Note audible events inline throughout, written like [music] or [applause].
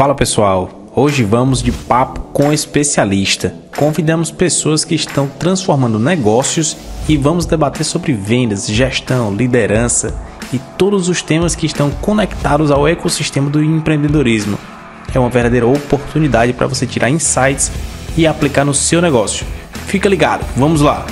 Fala pessoal, hoje vamos de papo com especialista. Convidamos pessoas que estão transformando negócios e vamos debater sobre vendas, gestão, liderança e todos os temas que estão conectados ao ecossistema do empreendedorismo. É uma verdadeira oportunidade para você tirar insights e aplicar no seu negócio. Fica ligado, vamos lá!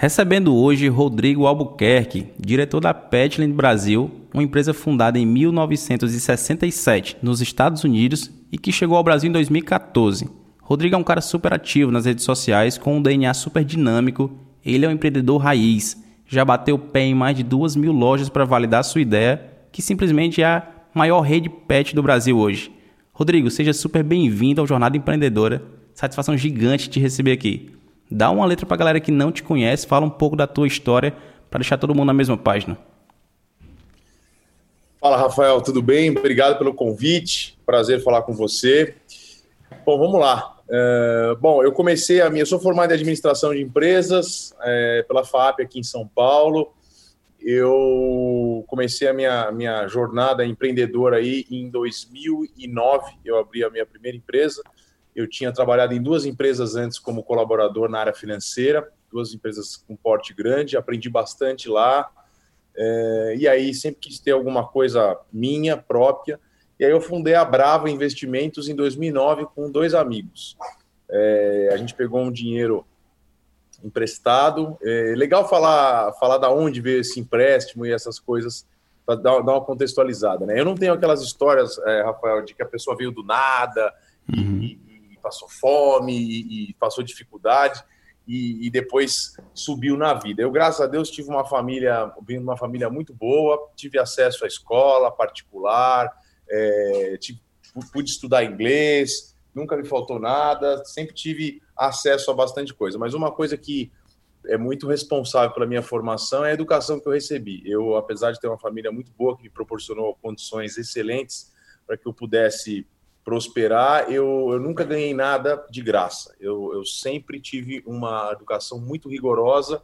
Recebendo hoje Rodrigo Albuquerque, diretor da Petland Brasil, uma empresa fundada em 1967 nos Estados Unidos e que chegou ao Brasil em 2014. Rodrigo é um cara super ativo nas redes sociais, com um DNA super dinâmico. Ele é um empreendedor raiz, já bateu pé em mais de duas mil lojas para validar sua ideia, que simplesmente é a maior rede pet do Brasil hoje. Rodrigo, seja super bem-vindo ao Jornada Empreendedora. Satisfação gigante te receber aqui. Dá uma letra para a galera que não te conhece, fala um pouco da tua história para deixar todo mundo na mesma página. Fala, Rafael, tudo bem? Obrigado pelo convite. Prazer falar com você. Bom, vamos lá. É, bom, eu comecei a minha. Eu sou formado em administração de empresas é, pela FAP aqui em São Paulo. Eu comecei a minha, minha jornada empreendedora aí em 2009. Eu abri a minha primeira empresa. Eu tinha trabalhado em duas empresas antes como colaborador na área financeira, duas empresas com porte grande, aprendi bastante lá. É, e aí sempre quis ter alguma coisa minha, própria. E aí eu fundei a Brava Investimentos em 2009 com dois amigos. É, a gente pegou um dinheiro emprestado. É legal falar, falar da onde veio esse empréstimo e essas coisas, para dar, dar, uma contextualizada. Né? Eu não tenho aquelas histórias, é, Rafael, de que a pessoa veio do nada uhum. e, passou fome e, e passou dificuldade e, e, depois subiu na vida. Eu, graças a Deus, tive uma família, uma família muito boa, tive acesso à escola particular, é, tive, pude estudar inglês, nunca me faltou nada, sempre tive acesso a bastante coisa. Mas uma coisa que é muito responsável pela minha formação é a educação que eu recebi. Eu, apesar de ter uma família muito boa que me proporcionou condições excelentes para que eu pudesse prosperar, eu, eu nunca ganhei nada de graça. Eu, eu sempre tive uma educação muito rigorosa,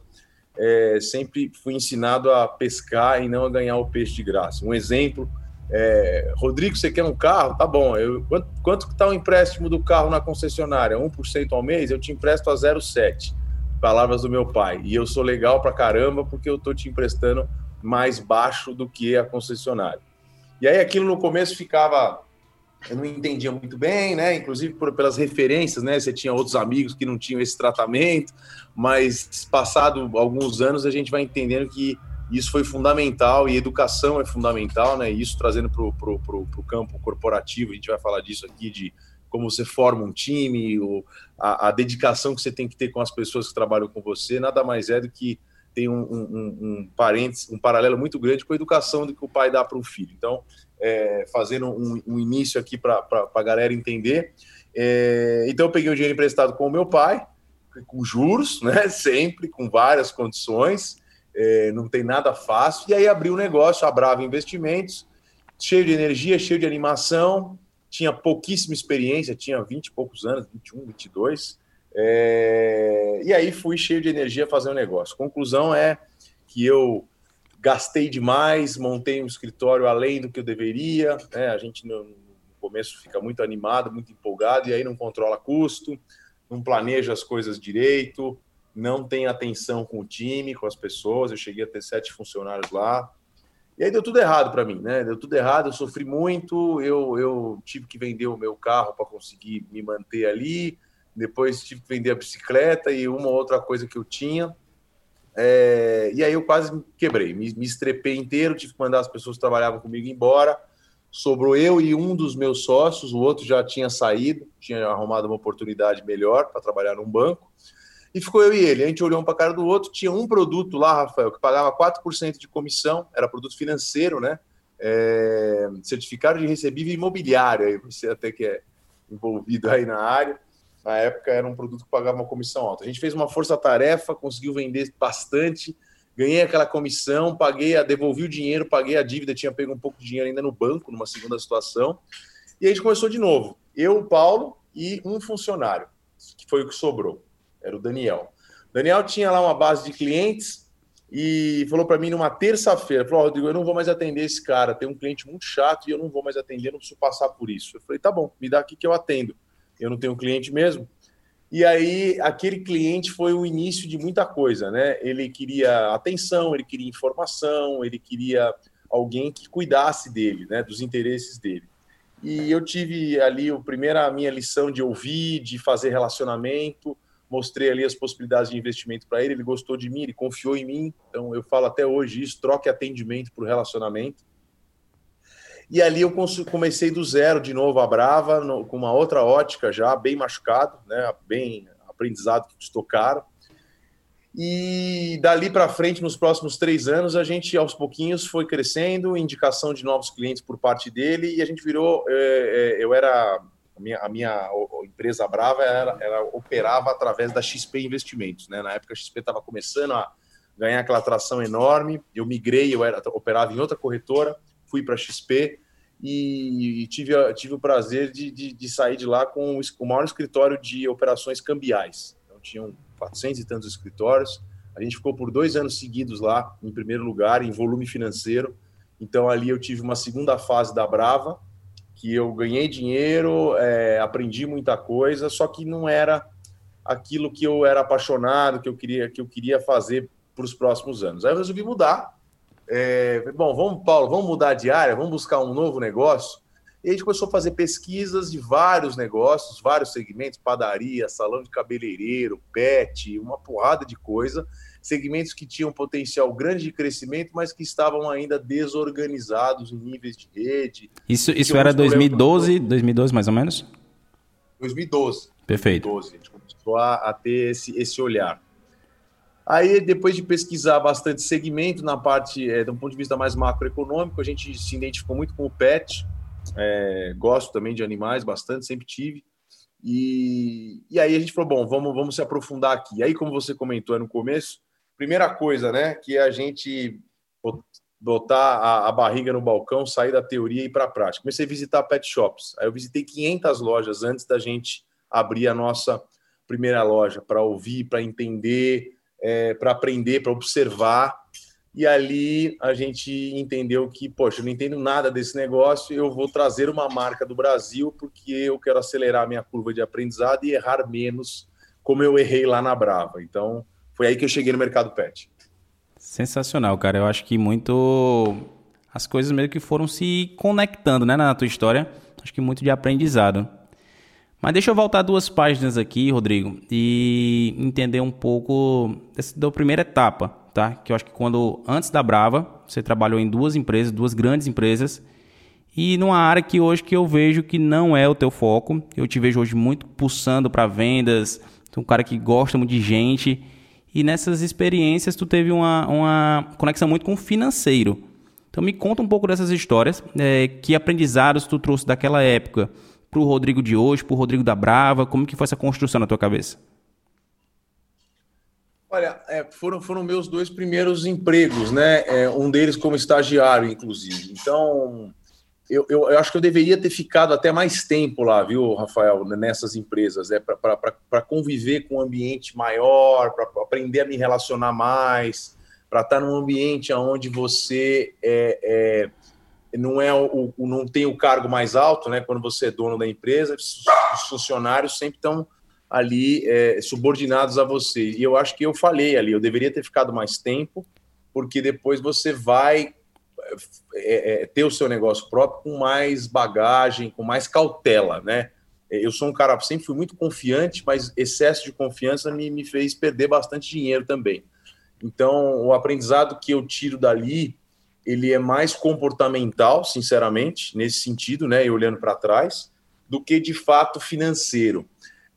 é, sempre fui ensinado a pescar e não a ganhar o peixe de graça. Um exemplo, é, Rodrigo, você quer um carro? Tá bom. Eu, quanto, quanto está o empréstimo do carro na concessionária? 1% ao mês? Eu te empresto a 0,7. Palavras do meu pai. E eu sou legal pra caramba porque eu tô te emprestando mais baixo do que a concessionária. E aí aquilo no começo ficava eu não entendia muito bem, né? Inclusive por, pelas referências, né? Você tinha outros amigos que não tinham esse tratamento, mas passado alguns anos a gente vai entendendo que isso foi fundamental e educação é fundamental, né? Isso trazendo para o campo corporativo, a gente vai falar disso aqui de como você forma um time, o, a, a, dedicação que você tem que ter com as pessoas que trabalham com você, nada mais é do que tem um, um, um, parênteses, um paralelo muito grande com a educação que o pai dá para o filho. Então, é, fazendo um, um, início aqui para a galera entender. É, então, eu peguei o dinheiro emprestado com o meu pai, com juros, [laughs] né? Sempre, com várias condições, é, não tem nada fácil. E aí abri o um negócio, a Brava Investimentos, cheio de energia, cheio de animação, tinha pouquíssima experiência, tinha 20 e poucos anos, 21, 22. É, e aí fui cheio de energia fazer o um negócio. Conclusão é que eu gastei demais, montei um escritório além do que eu deveria. Né? A gente no, começo fica muito animado, muito empolgado, e aí não controla custo, não planeja as coisas direito, não tem atenção com o time, com as pessoas. Eu cheguei a ter sete funcionários lá. E aí deu tudo errado para mim, né? Deu tudo errado, eu sofri muito, eu, eu tive que vender o meu carro para conseguir me manter ali, depois tive que vender a bicicleta e uma outra coisa que eu tinha. É, e aí eu quase quebrei, me, me estrepei inteiro, tive que mandar as pessoas que trabalhavam comigo embora. Sobrou eu e um dos meus sócios, o outro já tinha saído, tinha arrumado uma oportunidade melhor para trabalhar num banco. E ficou eu e ele. A gente olhou um para a cara do outro. Tinha um produto lá, Rafael, que pagava 4% de comissão, era produto financeiro, né? É, certificado de recebível imobiliário. Aí você até que é envolvido aí na área. Na época era um produto que pagava uma comissão alta. A gente fez uma força-tarefa, conseguiu vender bastante, ganhei aquela comissão, paguei, a, devolvi o dinheiro, paguei a dívida, tinha pego um pouco de dinheiro ainda no banco, numa segunda situação. E a gente começou de novo. Eu, o Paulo e um funcionário, que foi o que sobrou. Era o Daniel. O Daniel tinha lá uma base de clientes e falou para mim numa terça-feira, falou, Rodrigo, eu não vou mais atender esse cara, tem um cliente muito chato e eu não vou mais atender, não preciso passar por isso. Eu falei, tá bom, me dá aqui que eu atendo. Eu não tenho cliente mesmo. E aí, aquele cliente foi o início de muita coisa, né? Ele queria atenção, ele queria informação, ele queria alguém que cuidasse dele, né? Dos interesses dele. E eu tive ali a primeira minha lição de ouvir, de fazer relacionamento, mostrei ali as possibilidades de investimento para ele, ele gostou de mim, ele confiou em mim, então eu falo até hoje isso, troque atendimento por relacionamento. E ali eu comecei do zero de novo a Brava, no, com uma outra ótica já, bem machucado, né, bem aprendizado que custou caro. E dali para frente, nos próximos três anos, a gente aos pouquinhos foi crescendo, indicação de novos clientes por parte dele, e a gente virou. É, é, eu era a minha, a minha empresa Brava era, ela operava através da XP Investimentos. Né? Na época, a XP estava começando a ganhar aquela atração enorme. Eu migrei, eu era, operava em outra corretora, fui para a XP e tive, tive o prazer de, de, de sair de lá com o maior escritório de operações cambiais. Então, tinham 400 e tantos escritórios. A gente ficou por dois anos seguidos lá, em primeiro lugar, em volume financeiro. Então, ali eu tive uma segunda fase da Brava, que eu ganhei dinheiro, é, aprendi muita coisa, só que não era aquilo que eu era apaixonado, que eu queria, que eu queria fazer para os próximos anos. Aí eu resolvi mudar. É, bom, vamos, Paulo, vamos mudar de área, vamos buscar um novo negócio. E a gente começou a fazer pesquisas de vários negócios, vários segmentos, padaria, salão de cabeleireiro, pet, uma porrada de coisa segmentos que tinham potencial grande de crescimento, mas que estavam ainda desorganizados em níveis de rede. Isso, isso era 2012, 2012 mais ou menos? 2012. Perfeito. 2012, a gente começou a, a ter esse, esse olhar. Aí, depois de pesquisar bastante segmento na parte, é, de um ponto de vista mais macroeconômico, a gente se identificou muito com o PET. É, gosto também de animais, bastante, sempre tive. E, e aí a gente falou, bom, vamos, vamos se aprofundar aqui. E aí, como você comentou no começo, primeira coisa, né, que é a gente botar a, a, barriga no balcão, sair da teoria e ir para a prática. Comecei a visitar pet shops. Aí eu visitei 500 lojas antes da gente abrir a nossa primeira loja para ouvir, para entender, é, para aprender, para observar. E ali a gente entendeu que, poxa, eu não entendo nada desse negócio, eu vou trazer uma marca do Brasil porque eu quero acelerar a minha curva de aprendizado e errar menos, como eu errei lá na Brava. Então, foi aí que eu cheguei no mercado pet. Sensacional, cara. Eu acho que muito. As coisas meio que foram se conectando, né, na tua história. Acho que muito de aprendizado. Mas deixa eu voltar duas páginas aqui, Rodrigo, e entender um pouco da primeira etapa, tá? Que eu acho que quando, antes da Brava, você trabalhou em duas empresas, duas grandes empresas, e numa área que hoje que eu vejo que não é o teu foco. Eu te vejo hoje muito pulsando para vendas, um cara que gosta muito de gente, e nessas experiências tu teve uma, uma conexão muito com o financeiro. Então me conta um pouco dessas histórias, é, que aprendizados tu trouxe daquela época para o Rodrigo de hoje, para o Rodrigo da Brava, como que foi essa construção na tua cabeça? Olha, é, foram, foram meus dois primeiros empregos, né? É, um deles como estagiário, inclusive. Então, eu, eu, eu, acho que eu deveria ter ficado até mais tempo lá, viu, Rafael, nessas empresas, é, para conviver com um ambiente maior, para aprender a me relacionar mais, para estar num ambiente onde você é, é, não, é o, não tem o cargo mais alto, né? Quando você é dono da empresa, os funcionários sempre estão ali é, subordinados a você. E eu acho que eu falei ali, eu deveria ter ficado mais tempo, porque depois você vai é, é, ter o seu negócio próprio com mais bagagem, com mais cautela, né? Eu sou um cara, sempre fui muito confiante, mas excesso de confiança me, me fez perder bastante dinheiro também. Então, o aprendizado que eu tiro dali, ele é mais comportamental, sinceramente, nesse sentido, né? E olhando para trás, do que de fato financeiro.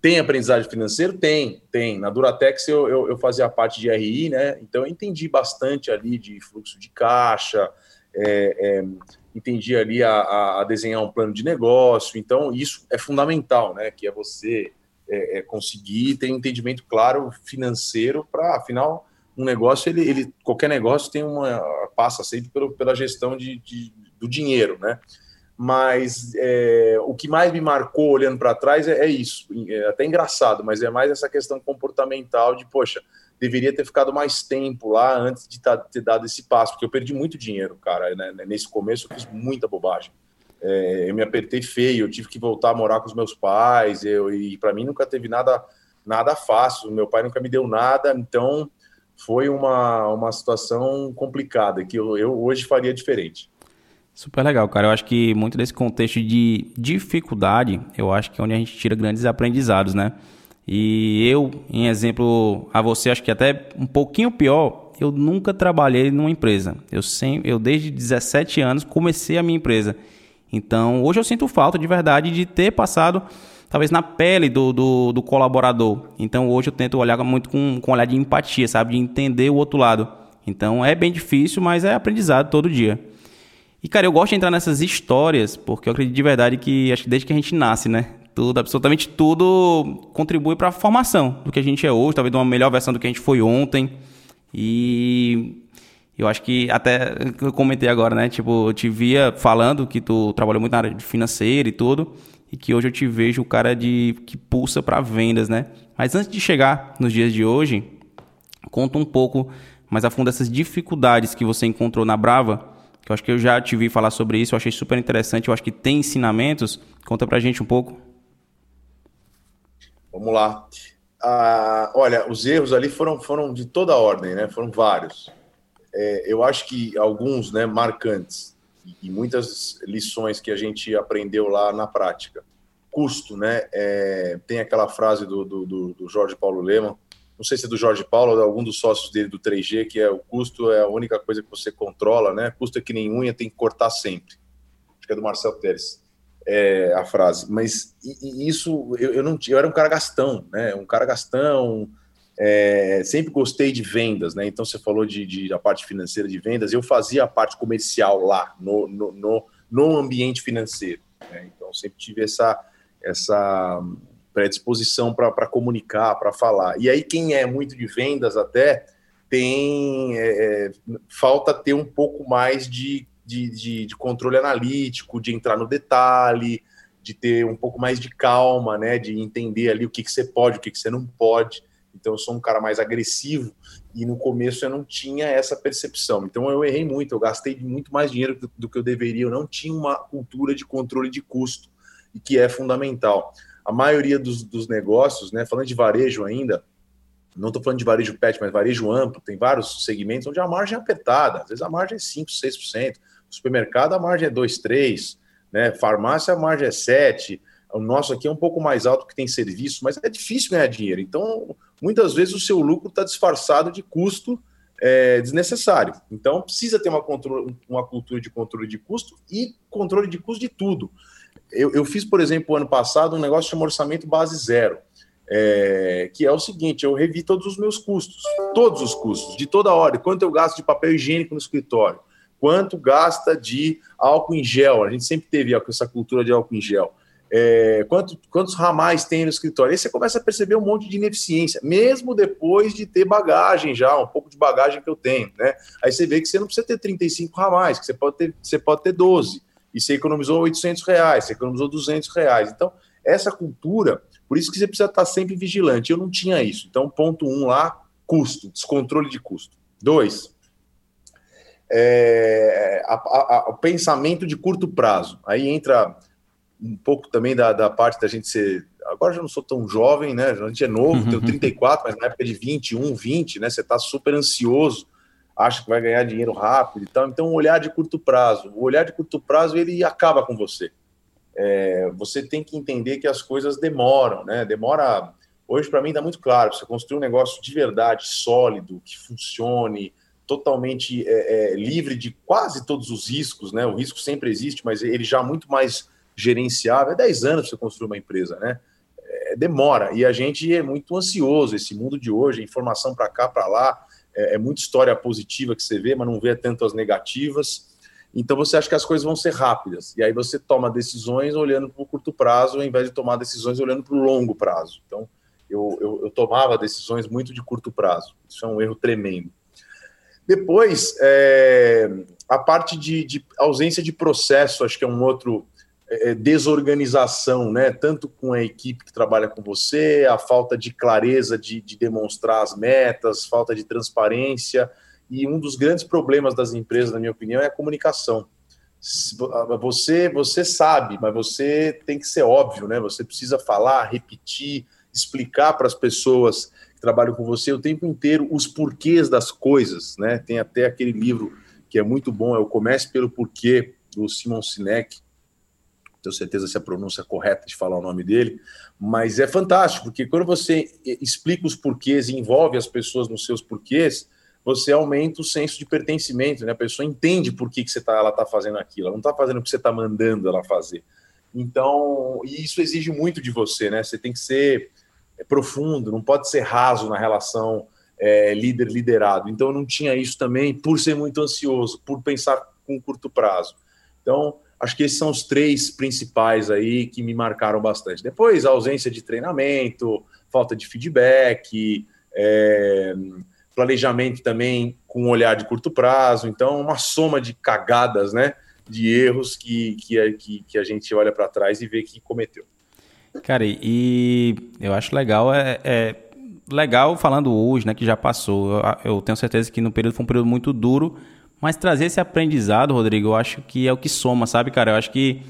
Tem aprendizagem financeiro? Tem, tem. Na Duratex eu, eu, eu, fazia parte de RI, né? Então eu entendi bastante ali de fluxo de caixa, é, é, entendi ali a, a, desenhar um plano de negócio. Então, isso é fundamental, né? Que é você é, é conseguir ter um entendimento claro financeiro para, afinal, um negócio, ele, ele, qualquer negócio tem uma passa sempre pelo, pela gestão de, de do dinheiro, né? Mas é, o que mais me marcou olhando para trás é, é, isso. É até engraçado, mas é mais essa questão comportamental de, poxa, deveria ter ficado mais tempo lá antes de tá, ter dado esse passo, porque eu perdi muito dinheiro, cara. Né? Nesse começo eu fiz muita bobagem. É, eu me apertei feio, eu tive que voltar a morar com os meus pais, eu, e para mim nunca teve nada, nada fácil. Meu pai nunca me deu nada, então foi uma, uma situação complicada que eu, eu hoje faria diferente. Super legal, cara. Eu acho que muito desse contexto de dificuldade, eu acho que é onde a gente tira grandes aprendizados, né? E eu, em exemplo a você, acho que até um pouquinho pior, eu nunca trabalhei numa empresa. Eu, sempre, eu desde 17 anos comecei a minha empresa. Então, hoje eu sinto falta de verdade de ter passado, talvez, na pele do, do, do colaborador. Então, hoje eu tento olhar muito com, com um olhar de empatia, sabe? De entender o outro lado. Então, é bem difícil, mas é aprendizado todo dia. E, cara, eu gosto de entrar nessas histórias, porque eu acredito de verdade que, acho que desde que a gente nasce, né? Tudo, absolutamente tudo contribui para a formação do que a gente é hoje, talvez de uma melhor versão do que a gente foi ontem. E eu acho que até eu comentei agora, né? Tipo, eu te via falando que tu trabalhou muito na área financeira e tudo, e que hoje eu te vejo o cara de que pulsa para vendas, né? Mas antes de chegar nos dias de hoje, conta um pouco mais a fundo essas dificuldades que você encontrou na Brava, que eu acho que eu já te vi falar sobre isso, eu achei super interessante, eu acho que tem ensinamentos. Conta pra gente um pouco. Vamos lá. Ah, olha, os erros ali foram, foram de toda ordem, né? Foram vários. É, eu acho que alguns, né, marcantes e muitas lições que a gente aprendeu lá na prática. Custo, né? É, tem aquela frase do, do, do, Jorge Paulo Leman, não sei se é do Jorge Paulo ou de algum dos sócios dele do 3G, que é o custo é a única coisa que você controla, né? Custo é que nem unha, tem que cortar sempre. Acho que é do Marcel Teres é, a frase, mas isso eu, eu, não eu era um cara gastão, né? Um cara gastão, é, sempre gostei de vendas, né? Então você falou de, de, da parte financeira de vendas, eu fazia a parte comercial lá no, no, no, no ambiente financeiro. Né? Então sempre tive essa essa predisposição para comunicar, para falar. E aí quem é muito de vendas até tem é, é falta ter um pouco mais de de, de, de, controle analítico, de entrar no detalhe, de ter um pouco mais de calma, né? De entender ali o que, que você pode, o que, que você não pode. Então, eu sou um cara mais agressivo e no começo eu não tinha essa percepção. Então, eu errei muito, eu gastei muito mais dinheiro do, que eu deveria. Eu não tinha uma cultura de controle de custo, e que é fundamental. A maioria dos, dos negócios, né? Falando de varejo ainda, não estou falando de varejo pet, mas varejo amplo, tem vários segmentos onde a margem é apertada, às vezes a margem é 5, 6%. Supermercado a margem é 2, 3, né? Farmácia a margem é 7. O nosso aqui é um pouco mais alto que tem serviço, mas é difícil ganhar dinheiro. Então, muitas vezes o seu lucro está disfarçado de custo é, desnecessário. Então, precisa ter uma, uma cultura de controle de custo e controle de custo de tudo. Eu, eu fiz, por exemplo, ano passado, um negócio chamado orçamento base zero. É, que é o seguinte: eu revi todos os meus custos, todos os custos, de toda hora, quanto eu gasto de papel higiênico no escritório, quanto gasta de álcool em gel. A gente sempre teve essa cultura de álcool em gel. É, quanto, quantos ramais tem no escritório? Aí você começa a perceber um monte de ineficiência, mesmo depois de ter bagagem já, um pouco de bagagem que eu tenho, né? Aí você vê que você não precisa ter 35 ramais, que você pode ter, você pode ter 12, e você economizou 800 reais, você economizou 200 reais. Então, essa cultura, por isso que você precisa estar sempre vigilante. Eu não tinha isso. Então, ponto um lá, custo, descontrole de custo. Dois, é, a, a, o pensamento de curto prazo. Aí entra um pouco também da, da parte da gente ser. Agora já não sou tão jovem, né? A gente é novo, tenho 34, mas na época de 21, 20, né? Você está super ansioso, acha que vai ganhar dinheiro rápido e tal. Então, um olhar de curto prazo. O olhar de curto prazo ele acaba com você. É, você tem que entender que as coisas demoram, né? Demora. Hoje, para mim, está muito claro. Você construir um negócio de verdade, sólido, que funcione, totalmente é, é, livre de quase todos os riscos, né? O risco sempre existe, mas ele já muito mais gerenciável. É 10 anos para você construir uma empresa, né? É, demora. E a gente é muito ansioso. Esse mundo de hoje, informação para cá, para lá, é, é, muita história positiva que você vê, mas não vê tanto as negativas. Então você acha que as coisas vão ser rápidas. E aí você toma decisões olhando para o curto prazo, ao invés de tomar decisões olhando para o longo prazo. Então eu, eu, eu tomava decisões muito de curto prazo. Isso é um erro tremendo. Depois, é, a parte de, de, ausência de processo, acho que é um outro, é, desorganização, né? Tanto com a equipe que trabalha com você, a falta de clareza de, de demonstrar as metas, falta de transparência. E um dos grandes problemas das empresas, na minha opinião, é a comunicação. Você, você sabe, mas você tem que ser óbvio, né? Você precisa falar, repetir, explicar para as pessoas que trabalham com você o tempo inteiro os porquês das coisas, né? Tem até aquele livro que é muito bom, é o Comece pelo Porquê, do Simon Sinek. Tenho certeza se a pronúncia é correta de falar o nome dele, mas é fantástico, porque quando você explica os porquês e envolve as pessoas nos seus porquês, você aumenta o senso de pertencimento, né? A pessoa entende por que, que você tá, ela está fazendo aquilo, ela não está fazendo o que você está mandando ela fazer. Então, e isso exige muito de você, né? Você tem que ser profundo, não pode ser raso na relação é, líder-liderado. Então, eu não tinha isso também por ser muito ansioso, por pensar com curto prazo. Então, acho que esses são os três principais aí que me marcaram bastante. Depois, ausência de treinamento, falta de feedback, é, planejamento também com um olhar de curto prazo. Então, uma soma de cagadas, né? De erros que, que, que, que a gente olha para trás e vê que cometeu. Cara, e eu acho legal, é, é, legal falando hoje, né, que já passou. Eu, eu, tenho certeza que no período foi um período muito duro, mas trazer esse aprendizado, Rodrigo, eu acho que é o que soma, sabe, cara? Eu acho que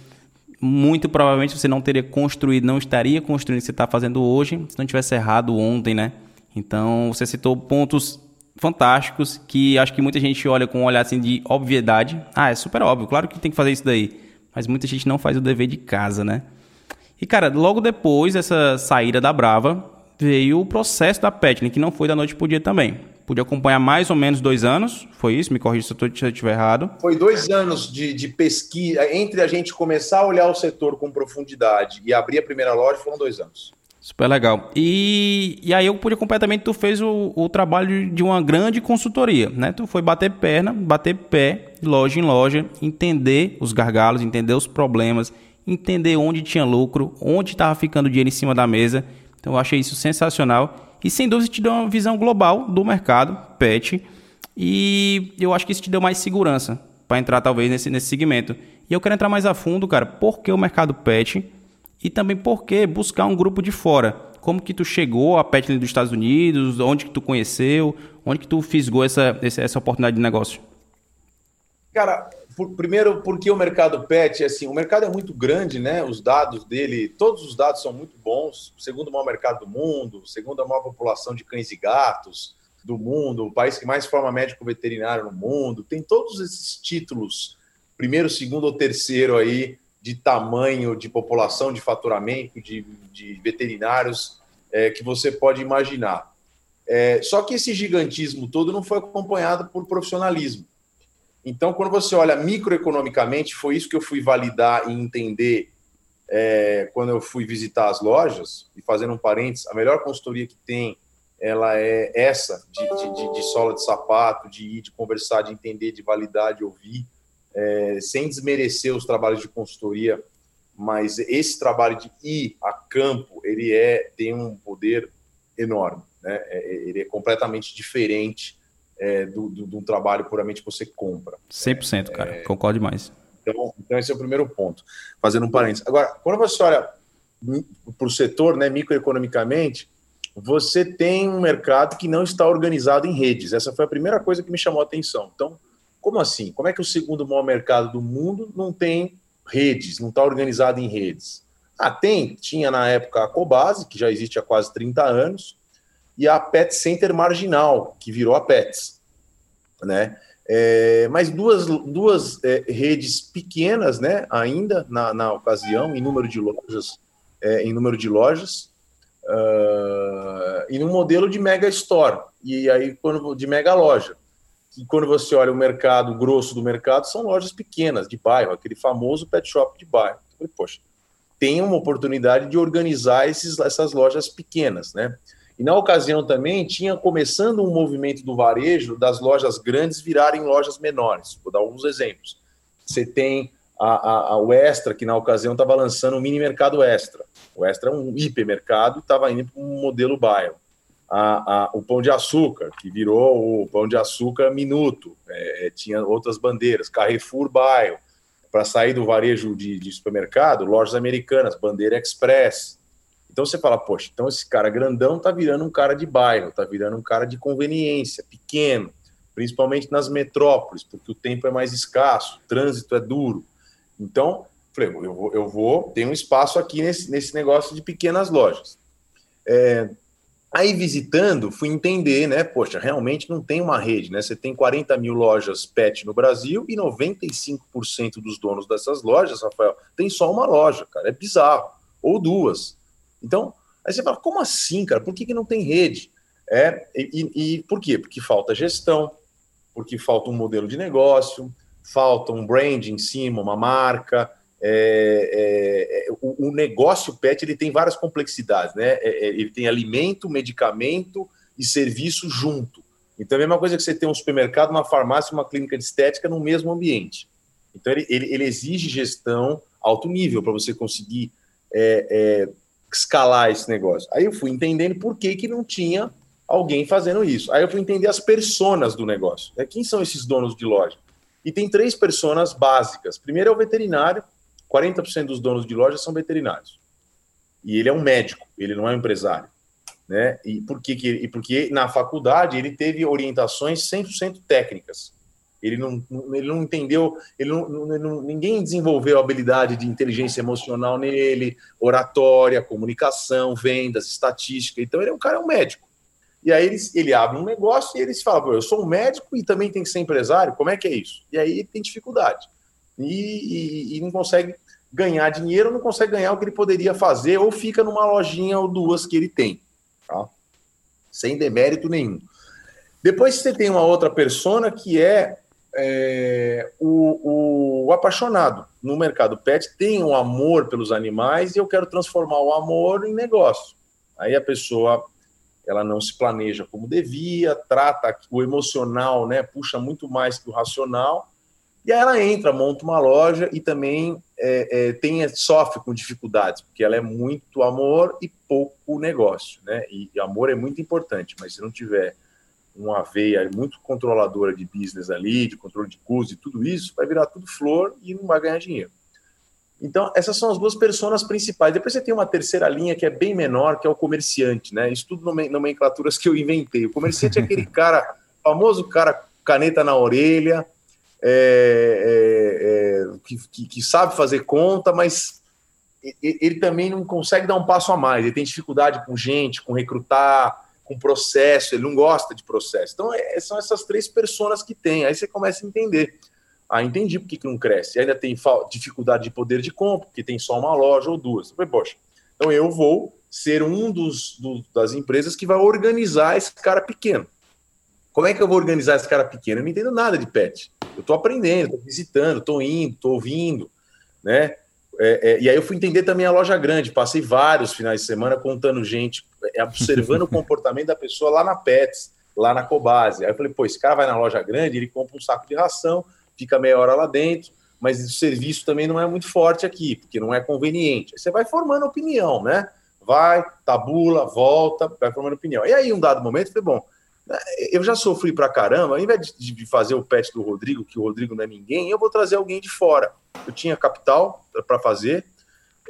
muito provavelmente você não teria construído, não estaria construindo o que você está fazendo hoje se não tivesse errado ontem, né? Então, você citou pontos fantásticos que acho que muita gente olha com um olhar assim de obviedade. Ah, é super óbvio, claro que tem que fazer isso daí. Mas muita gente não faz o dever de casa, né? E, cara, logo depois dessa saída da Brava, veio o processo da Petlin, que não foi da noite pro dia também. Pude acompanhar mais ou menos dois anos, foi isso? Me corrija se eu estiver errado. Foi dois anos de, de, pesquisa. Entre a gente começar a olhar o setor com profundidade e abrir a primeira loja, foram dois anos. Super legal. E, e aí eu pude completamente, tu fez o, o trabalho de uma grande consultoria, né? Tu foi bater perna, bater pé, loja em loja, entender os gargalos, entender os problemas, entender onde tinha lucro, onde estava ficando dinheiro em cima da mesa. Então eu achei isso sensacional. E sem dúvida te deu uma visão global do mercado, pet. E eu acho que isso te deu mais segurança para entrar talvez nesse, nesse segmento. E eu quero entrar mais a fundo, cara, por que o mercado pet e também por que buscar um grupo de fora. Como que tu chegou à Petlin dos Estados Unidos, onde que tu conheceu, onde que tu fisgou essa, essa oportunidade de negócio? Cara, por, primeiro porque o mercado pet, assim, o mercado é muito grande, né? Os dados dele, todos os dados são muito bons. Segundo maior mercado do mundo, segundo a maior população de cães e gatos do mundo, o país que mais forma médico veterinário no mundo, tem todos esses títulos, primeiro, segundo ou terceiro aí de tamanho de população, de faturamento, de, de veterinários é, que você pode imaginar. É, só que esse gigantismo todo não foi acompanhado por profissionalismo. Então, quando você olha microeconomicamente, foi isso que eu fui validar e entender é, quando eu fui visitar as lojas. E fazendo um parênteses, a melhor consultoria que tem, ela é essa, de, de, de, de sola de sapato, de ir, de conversar, de entender, de validar, de ouvir é, sem desmerecer os trabalhos de consultoria, mas esse trabalho de ir a campo, ele é tem um poder enorme, né? É, é ele é completamente diferente é, do, do, do, trabalho puramente que você compra. 100%, cara, é, concordo demais. Então, então, esse é o primeiro ponto, fazendo um parênteses. Agora, quando você olha para o setor, né, microeconomicamente, você tem um mercado que não está organizado em redes. Essa foi a primeira coisa que me chamou a atenção. Então, como assim? Como é que o segundo maior mercado do mundo não tem redes, não está organizado em redes? Ah, tem, tinha na época a Cobase, que já existe há quase 30 anos, e a Pet Center Marginal, que virou a Pets, né? É, mas duas, duas é, redes pequenas, né, ainda na, na ocasião, em número de lojas, é, em número de lojas, uh, e no modelo de mega store, e aí quando de mega loja que quando você olha o mercado grosso do mercado, são lojas pequenas, de bairro, aquele famoso pet shop de bairro. falei, poxa, tem uma oportunidade de organizar esses, essas lojas pequenas, né? E na ocasião também tinha começando um movimento do varejo das lojas grandes virarem lojas menores. Vou dar alguns exemplos. Você tem a, a, a Extra, que na ocasião estava lançando um mini mercado Extra. O Extra é um hipermercado e estava indo para um modelo bairro a, a, o Pão de Açúcar, que virou o Pão de Açúcar Minuto, é, é tinha outras bandeiras, Carrefour Bairro, para sair do varejo de, de, supermercado, lojas americanas, Bandeira Express. Então você fala, poxa, então esse cara grandão tá virando um cara de bairro, tá virando um cara de conveniência, pequeno, principalmente nas metrópoles, porque o tempo é mais escasso, o trânsito é duro. Então, falei, eu vou, eu vou ter um espaço aqui nesse, nesse negócio de pequenas lojas. É, Aí visitando, fui entender, né? Poxa, realmente não tem uma rede, né? Você tem 40 mil lojas pet no Brasil e 95% dos donos dessas lojas, Rafael, tem só uma loja, cara. É bizarro. Ou duas. Então, aí você fala, como assim, cara? Por que, que não tem rede? É, e, e por quê? Porque falta gestão, porque falta um modelo de negócio, falta um brand em cima, uma marca, é, é, o, o, negócio pet ele tem várias complexidades, né? É, é, ele tem alimento, medicamento e serviço junto. Então é a mesma coisa que você ter um supermercado, uma farmácia, uma clínica de estética no mesmo ambiente. Então ele, ele, ele exige gestão alto nível para você conseguir é, é, escalar esse negócio. Aí eu fui entendendo por que, que não tinha alguém fazendo isso. Aí eu fui entender as personas do negócio. Quem são esses donos de loja? E tem três personas básicas. Primeiro é o veterinário, 40% dos donos de lojas são veterinários. E ele é um médico, ele não é um empresário. Né? E, por que, que, e porque na faculdade ele teve orientações 100% técnicas. Ele não, ele não entendeu, ele não, não, ninguém desenvolveu a habilidade de inteligência emocional nele, oratória, comunicação, vendas, estatística. Então ele é um cara, é um médico. E aí ele, ele abre um negócio e eles falam: eu sou um médico e também tem que ser empresário, como é que é isso? E aí ele tem dificuldade e, e, e não consegue ganhar dinheiro, não consegue ganhar o que ele poderia fazer, ou fica numa lojinha ou duas que ele tem, tá? sem demérito nenhum. Depois você tem uma outra persona que é, é o, o, apaixonado. No mercado pet tem um amor pelos animais e eu quero transformar o amor em negócio. Aí a pessoa ela não se planeja como devia, trata o emocional, né, puxa muito mais que o racional e aí ela entra, monta uma loja e também é, é, tem, sofre com dificuldades, porque ela é muito amor e pouco negócio, né? E, e amor é muito importante, mas se não tiver uma veia muito controladora de business ali, de controle de custos e tudo isso, vai virar tudo flor e não vai ganhar dinheiro. Então, essas são as duas personas principais. Depois você tem uma terceira linha que é bem menor, que é o comerciante, né? Isso tudo nomenclaturas que eu inventei. O comerciante é aquele [laughs] cara, famoso cara, caneta na orelha, é, é, é, que, que, sabe fazer conta, mas ele também não consegue dar um passo a mais. Ele tem dificuldade com gente, com recrutar, com processo, ele não gosta de processo. Então, é, são essas três pessoas que tem. Aí você começa a entender. Ah, entendi por que, não cresce. Ainda tem dificuldade de poder de compra, porque tem só uma loja ou duas. Falei, poxa, então eu vou ser um dos, do, das empresas que vai organizar esse cara pequeno. Como é que eu vou organizar esse cara pequeno? Eu não entendo nada de pet. Eu estou aprendendo, estou visitando, estou indo, estou ouvindo, né? É, é, e aí eu fui entender também a loja grande. Passei vários finais de semana contando gente, é, observando o [laughs] comportamento da pessoa lá na Pets, lá na Cobase. Aí eu falei, pô, esse cara vai na loja grande, ele compra um saco de ração, fica meia hora lá dentro, mas o serviço também não é muito forte aqui, porque não é conveniente. Aí você vai formando opinião, né? Vai, tabula, volta, vai formando opinião. E aí, um dado momento, eu falei, bom, eu já sofri pra caramba, ao invés de, fazer o pet do Rodrigo, que o Rodrigo não é ninguém, eu vou trazer alguém de fora. Eu tinha capital para fazer,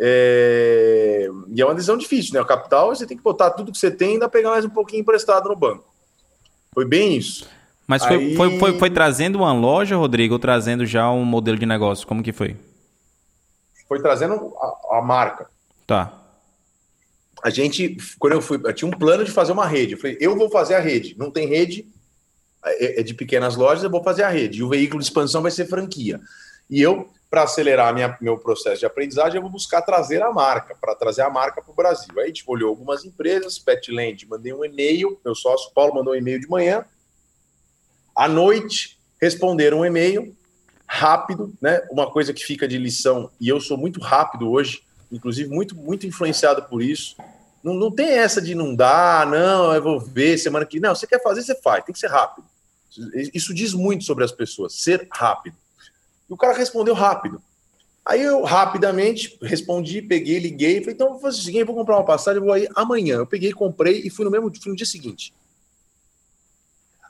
é... e é uma decisão difícil, né? O capital você tem que botar tudo que você tem e ainda pegar mais um pouquinho emprestado no banco. Foi bem isso. Mas foi, Aí... foi, foi, foi, trazendo uma loja, Rodrigo, ou trazendo já um modelo de negócio? Como que foi? Foi trazendo a, a marca. Tá a gente, quando eu fui, eu tinha um plano de fazer uma rede. Eu falei, eu vou fazer a rede. Não tem rede, é, é de pequenas lojas, eu vou fazer a rede. E o veículo de expansão vai ser franquia. E eu, para acelerar minha, meu processo de aprendizagem, eu vou buscar trazer a marca, para trazer a marca para o Brasil. Aí a gente olhou algumas empresas, Petland, mandei um e-mail, meu sócio Paulo mandou um e-mail de manhã. À noite, responderam um e-mail rápido, né? Uma coisa que fica de lição, e eu sou muito rápido hoje, inclusive muito, muito influenciado por isso. Não, não tem essa de não dar, não, eu vou ver semana que. Não, você quer fazer, você faz, tem que ser rápido. Isso diz muito sobre as pessoas, ser rápido. E o cara respondeu rápido. Aí eu rapidamente respondi, peguei, liguei, falei, então vou fazer o seguinte, vou comprar uma passagem, vou aí amanhã. Eu peguei, comprei e fui no mesmo fui no dia seguinte.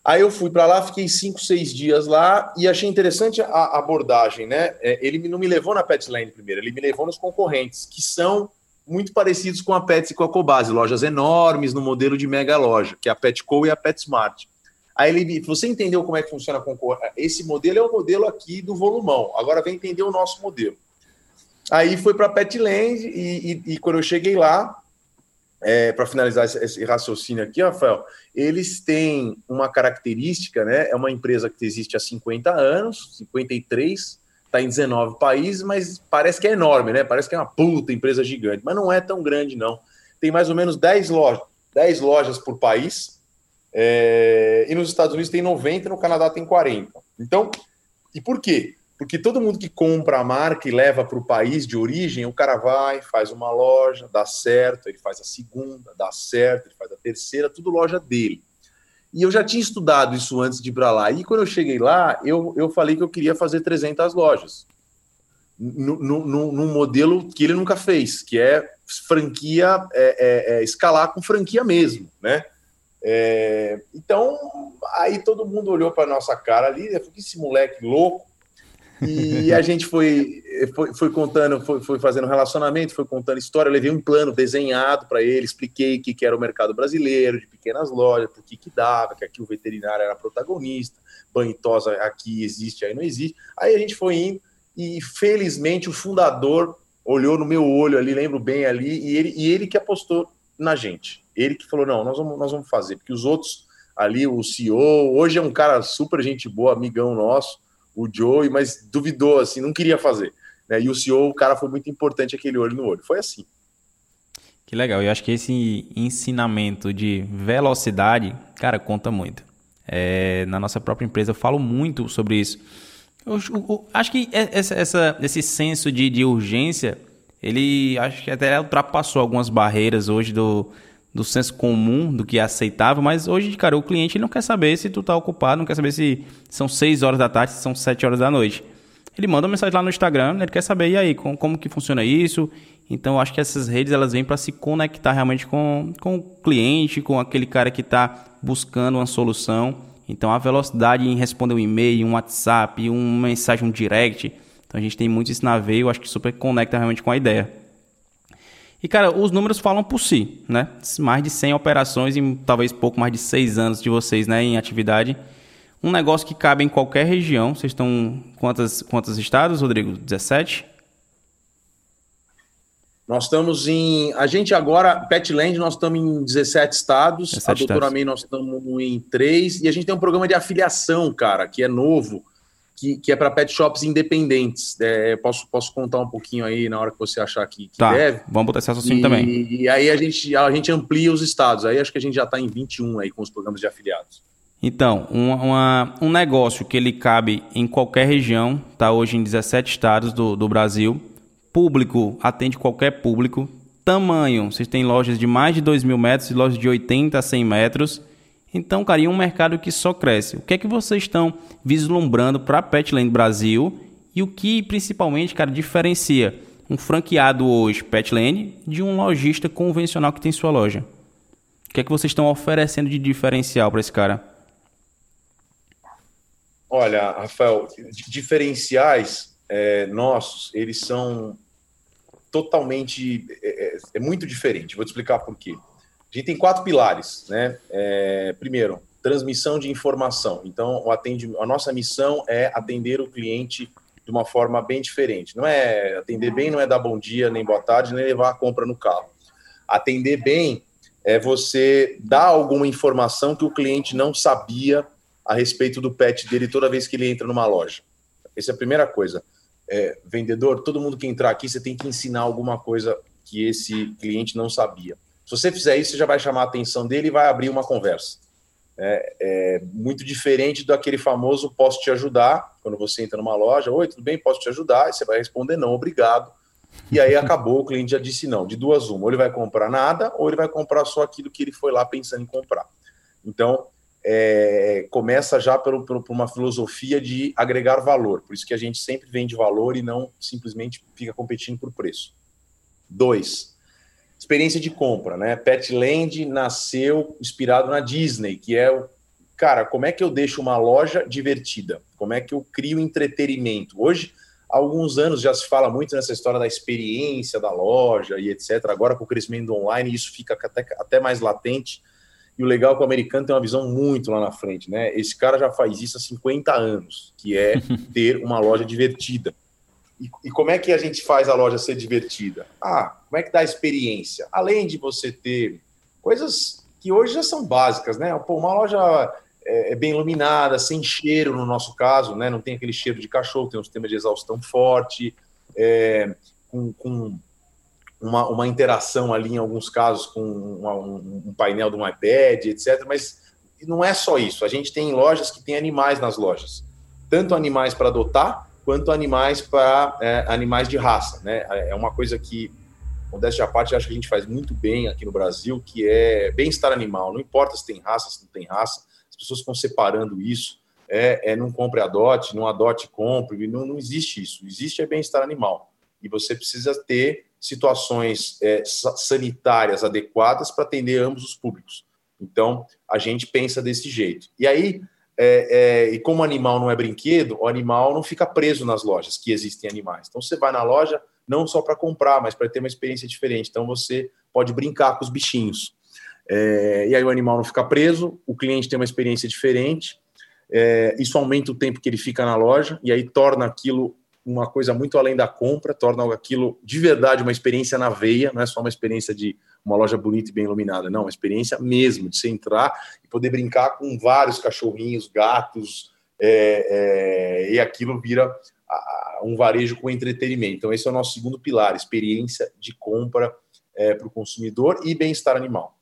Aí eu fui para lá, fiquei cinco, seis dias lá e achei interessante a abordagem, né? É, ele não me levou na Petland primeiro, ele me levou nos concorrentes, que são muito parecidos com a Pets e com a Cobase, lojas enormes no modelo de mega loja, que é a Petco e a PetSmart. Aí ele, você entendeu como é que funciona a concorrência? Esse modelo é o modelo aqui do volumão. Agora vem entender o nosso modelo. Aí foi para a Petland e, e, e, quando eu cheguei lá, é, para finalizar esse, esse, raciocínio aqui, Rafael, eles têm uma característica, né? É uma empresa que existe há 50 anos, 53, está em 19 países, mas parece que é enorme, né? Parece que é uma puta empresa gigante, mas não é tão grande, não. Tem mais ou menos 10 lojas, 10 lojas por país, é, e nos Estados Unidos tem 90, no Canadá tem 40. Então, e por quê? Porque todo mundo que compra a marca e leva para o país de origem, o cara vai, faz uma loja, dá certo, ele faz a segunda, dá certo, ele faz a terceira, tudo loja dele. E eu já tinha estudado isso antes de ir para lá. E quando eu cheguei lá, eu, eu falei que eu queria fazer 300 lojas. Num modelo que ele nunca fez, que é franquia, é, é, é escalar com franquia mesmo, né? É, então, aí todo mundo olhou para nossa cara ali, falou, que esse moleque louco, e a gente foi, foi, foi contando, foi, foi, fazendo relacionamento, foi contando história. Eu levei um plano desenhado para ele, expliquei o que, que era o mercado brasileiro, de pequenas lojas, por que, que dava, que aqui o veterinário era protagonista, banho tosa aqui existe, aí não existe. Aí a gente foi indo e felizmente o fundador olhou no meu olho ali, lembro bem ali, e ele, e ele que apostou na gente. Ele que falou: não, nós vamos, nós vamos fazer, porque os outros ali, o CEO, hoje é um cara super gente boa, amigão nosso o Joey, mas duvidou, assim, não queria fazer. Né? E o CEO, o cara foi muito importante aquele olho no olho. Foi assim. Que legal. Eu acho que esse ensinamento de velocidade, cara, conta muito. É, na nossa própria empresa eu falo muito sobre isso. Eu, eu, eu acho que essa, essa, esse senso de, de urgência, ele acho que até ultrapassou algumas barreiras hoje do, do senso comum do que é aceitável, mas hoje, cara, o cliente não quer saber se tu tá ocupado, não quer saber se são 6 horas da tarde, se são 7 horas da noite. Ele manda uma mensagem lá no Instagram, ele quer saber, e aí, como, como que funciona isso? Então, acho que essas redes, elas vêm para se conectar realmente com, com o cliente, com aquele cara que está buscando uma solução. Então, a velocidade em responder um e-mail, um WhatsApp, uma mensagem, um direct. Então, a gente tem muito isso na veia, eu acho que super conecta realmente com a ideia. E, cara, os números falam por si, né? Mais de 100 operações em talvez pouco mais de 6 anos de vocês, né, em atividade. Um negócio que cabe em qualquer região. Vocês estão quantos, quantos estados, Rodrigo? 17? Nós estamos em. A gente agora, Petland, nós estamos em 17 estados. 17 a Doutora May, nós estamos em 3. E a gente tem um programa de afiliação, cara, que é novo que, que é para pet shops independentes. É, posso, posso contar um pouquinho aí na hora que você achar que, que tá, deve. Vamos botar esse assunto também. E aí a gente, a gente amplia os estados. Aí acho que a gente já está em 21 aí com os programas de afiliados. Então, um, uma, um negócio que ele cabe em qualquer região, está hoje em 17 estados do, do Brasil. Público, atende qualquer público. Tamanho, vocês têm lojas de mais de 2 mil metros e lojas de 80 a 100 metros. Então, cara, e um mercado que só cresce. O que é que vocês estão vislumbrando para a Petland Brasil e o que principalmente, cara, diferencia um franqueado hoje Petland de um lojista convencional que tem sua loja? O que é que vocês estão oferecendo de diferencial para esse cara? Olha, Rafael, diferenciais é, nossos, eles são totalmente é, é, é muito diferente. Vou te explicar por quê. A gente tem quatro pilares, né? É, primeiro, transmissão de informação. Então, o atende, a nossa missão é atender o cliente de uma forma bem diferente. Não é atender bem, não é dar bom dia, nem boa tarde, nem levar a compra no carro. Atender bem é você dar alguma informação que o cliente não sabia a respeito do pet dele toda vez que ele entra numa loja. Essa é a primeira coisa. É, vendedor, todo mundo que entrar aqui, você tem que ensinar alguma coisa que esse cliente não sabia. Se você fizer isso, você já vai chamar a atenção dele e vai abrir uma conversa. É, é, muito diferente daquele famoso posso te ajudar, quando você entra numa loja, oi, tudo bem, posso te ajudar? E você vai responder não, obrigado. E aí acabou, o cliente já disse não, de duas uma, ou ele vai comprar nada, ou ele vai comprar só aquilo que ele foi lá pensando em comprar. Então, é, começa já por, por, uma filosofia de agregar valor, por isso que a gente sempre vende valor e não simplesmente fica competindo por preço. Dois, experiência de compra, né? Petland nasceu inspirado na Disney, que é o cara, como é que eu deixo uma loja divertida? Como é que eu crio entretenimento? Hoje, há alguns anos já se fala muito nessa história da experiência da loja e etc. Agora, com o crescimento online, isso fica até, até mais latente. E o legal é que o americano tem uma visão muito lá na frente, né? Esse cara já faz isso há 50 anos, que é [laughs] ter uma loja divertida. E, e, como é que a gente faz a loja ser divertida? Ah, como é que dá a experiência? Além de você ter coisas que hoje já são básicas, né? Pô, uma loja é, é, bem iluminada, sem cheiro, no nosso caso, né? Não tem aquele cheiro de cachorro, tem um sistema de exaustão forte, é, com, com uma, uma, interação ali, em alguns casos, com uma, um, um painel de um iPad, etc. Mas não é só isso. A gente tem lojas que tem animais nas lojas. Tanto animais para adotar, quanto animais para é, animais de raça. Né? É uma coisa que, modéstia à parte, acho que a gente faz muito bem aqui no Brasil, que é bem-estar animal. Não importa se tem raça, se não tem raça, as pessoas estão separando isso. É, é não compre, adote, não adote, compre. Não, não existe isso. Existe é bem-estar animal. E você precisa ter situações é, sanitárias adequadas para atender ambos os públicos. Então, a gente pensa desse jeito. E aí, é, é, e como animal não é brinquedo, o animal não fica preso nas lojas que existem animais. Então você vai na loja não só para comprar, mas para ter uma experiência diferente. Então você pode brincar com os bichinhos. É, e aí o animal não fica preso, o cliente tem uma experiência diferente. É, isso aumenta o tempo que ele fica na loja e aí torna aquilo uma coisa muito além da compra, torna aquilo de verdade uma experiência na veia, não é só uma experiência de uma loja bonita e bem iluminada, não, uma experiência mesmo de você entrar e poder brincar com vários cachorrinhos, gatos, é, é, e aquilo vira um varejo com entretenimento. Então, esse é o nosso segundo pilar: experiência de compra é, para o consumidor e bem-estar animal.